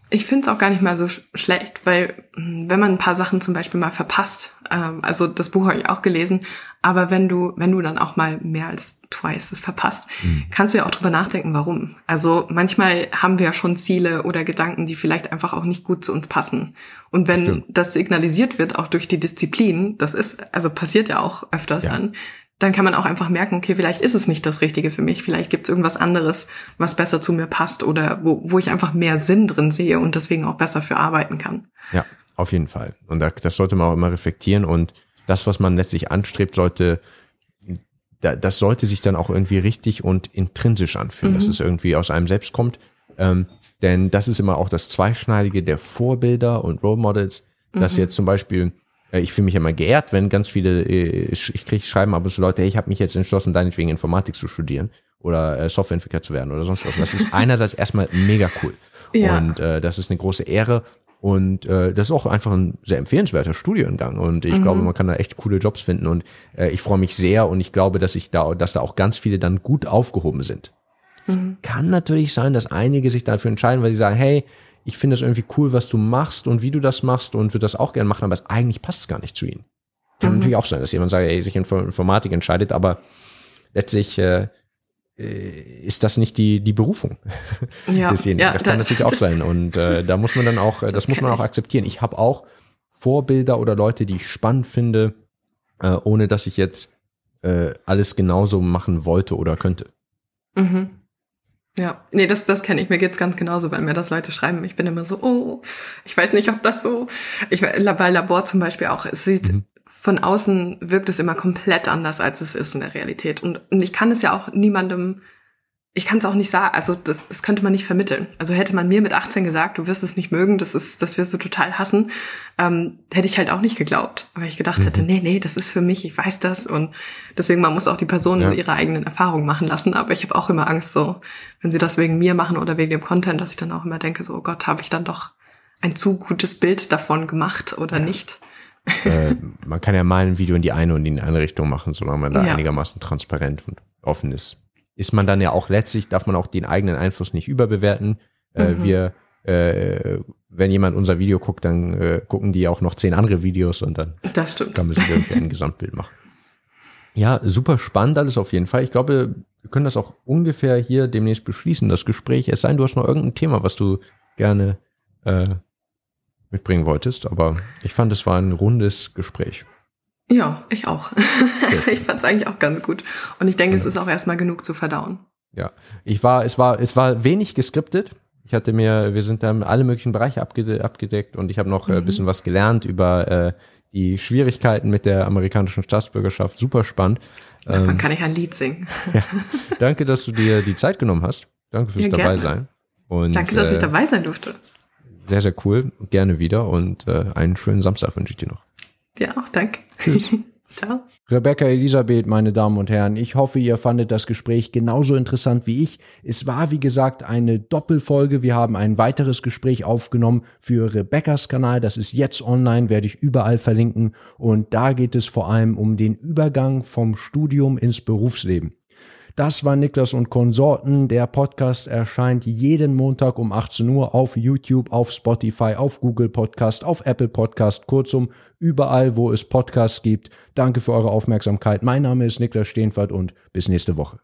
Ich finde es auch gar nicht mal so sch schlecht, weil hm, wenn man ein paar Sachen zum Beispiel mal verpasst, ähm, also das Buch habe ich auch gelesen, aber wenn du, wenn du dann auch mal mehr als twice es verpasst, mhm. kannst du ja auch drüber nachdenken, warum. Also manchmal haben wir ja schon Ziele oder Gedanken, die vielleicht einfach auch nicht gut zu uns passen. Und wenn Stimmt. das signalisiert wird, auch durch die Disziplin, das ist, also passiert ja auch öfters ja. dann, dann kann man auch einfach merken, okay, vielleicht ist es nicht das Richtige für mich, vielleicht gibt es irgendwas anderes, was besser zu mir passt oder wo, wo ich einfach mehr Sinn drin sehe und deswegen auch besser für arbeiten kann. Ja, auf jeden Fall. Und das sollte man auch immer reflektieren und das, was man letztlich anstrebt, sollte, das sollte sich dann auch irgendwie richtig und intrinsisch anfühlen, mhm. dass es irgendwie aus einem selbst kommt. Ähm, denn das ist immer auch das Zweischneidige der Vorbilder und Role Models, dass mhm. jetzt zum Beispiel ich fühle mich immer geehrt, wenn ganz viele, äh, ich kriege schreiben aber so Leute, hey, ich habe mich jetzt entschlossen, deinetwegen Informatik zu studieren oder äh, Softwareentwickler zu werden oder sonst was. Und das ist einerseits erstmal mega cool. Ja. Und äh, das ist eine große Ehre. Und äh, das ist auch einfach ein sehr empfehlenswerter Studiengang. Und ich mhm. glaube, man kann da echt coole Jobs finden. Und äh, ich freue mich sehr und ich glaube, dass ich da, dass da auch ganz viele dann gut aufgehoben sind. Es mhm. kann natürlich sein, dass einige sich dafür entscheiden, weil sie sagen, hey, ich finde es irgendwie cool, was du machst und wie du das machst und würde das auch gerne machen, aber es eigentlich passt es gar nicht zu ihnen. Kann mhm. natürlich auch sein, dass jemand sagt, ey, sich in Informatik entscheidet, aber letztlich äh, äh, ist das nicht die, die Berufung ja, desjenigen. Ja, das kann das, natürlich auch sein. Und äh, da muss man dann auch, das, das muss man auch akzeptieren. Ich habe auch Vorbilder oder Leute, die ich spannend finde, äh, ohne dass ich jetzt äh, alles genauso machen wollte oder könnte. Mhm. Ja, nee, das, das kenne ich. Mir geht's ganz genauso, weil mir das Leute schreiben. Ich bin immer so, oh, ich weiß nicht, ob das so. Ich bei Labor zum Beispiel auch. Es sieht mhm. von außen wirkt es immer komplett anders, als es ist in der Realität. Und, und ich kann es ja auch niemandem ich kann es auch nicht sagen, also das, das könnte man nicht vermitteln. Also hätte man mir mit 18 gesagt, du wirst es nicht mögen, das ist, das wirst du total hassen, ähm, hätte ich halt auch nicht geglaubt. Aber ich gedacht mhm. hätte, nee, nee, das ist für mich, ich weiß das und deswegen, man muss auch die Person ja. ihre eigenen Erfahrungen machen lassen. Aber ich habe auch immer Angst, so, wenn sie das wegen mir machen oder wegen dem Content, dass ich dann auch immer denke, so, oh Gott, habe ich dann doch ein zu gutes Bild davon gemacht oder ja. nicht. Äh, man kann ja mal ein Video in die eine und in die andere Richtung machen, solange man da ja. einigermaßen transparent und offen ist ist man dann ja auch letztlich, darf man auch den eigenen Einfluss nicht überbewerten. Äh, mhm. wir, äh, wenn jemand unser Video guckt, dann äh, gucken die auch noch zehn andere Videos und dann das stimmt. kann man sich irgendwie ein Gesamtbild machen. Ja, super spannend alles auf jeden Fall. Ich glaube, wir können das auch ungefähr hier demnächst beschließen, das Gespräch. Es sei denn, du hast noch irgendein Thema, was du gerne äh, mitbringen wolltest, aber ich fand, es war ein rundes Gespräch. Ja, ich auch. also ich fand es eigentlich auch ganz gut. Und ich denke, ja. es ist auch erstmal genug zu verdauen. Ja, ich war, es war, es war wenig geskriptet. Ich hatte mir, wir sind da in alle möglichen Bereiche abgedeckt und ich habe noch äh, mhm. ein bisschen was gelernt über äh, die Schwierigkeiten mit der amerikanischen Staatsbürgerschaft. Super spannend. Davon ähm, kann ich ein Lied singen. ja. Danke, dass du dir die Zeit genommen hast. Danke fürs ja, dabei sein. Und, Danke, dass äh, ich dabei sein durfte. Sehr, sehr cool. Gerne wieder und äh, einen schönen Samstag wünsche ich dir noch. Ja, auch danke. Tschüss. Ciao. Rebecca Elisabeth, meine Damen und Herren, ich hoffe, ihr fandet das Gespräch genauso interessant wie ich. Es war, wie gesagt, eine Doppelfolge. Wir haben ein weiteres Gespräch aufgenommen für Rebeccas Kanal. Das ist jetzt online, werde ich überall verlinken. Und da geht es vor allem um den Übergang vom Studium ins Berufsleben. Das war Niklas und Konsorten. Der Podcast erscheint jeden Montag um 18 Uhr auf YouTube, auf Spotify, auf Google Podcast, auf Apple Podcast, kurzum überall, wo es Podcasts gibt. Danke für eure Aufmerksamkeit. Mein Name ist Niklas Steenfert und bis nächste Woche.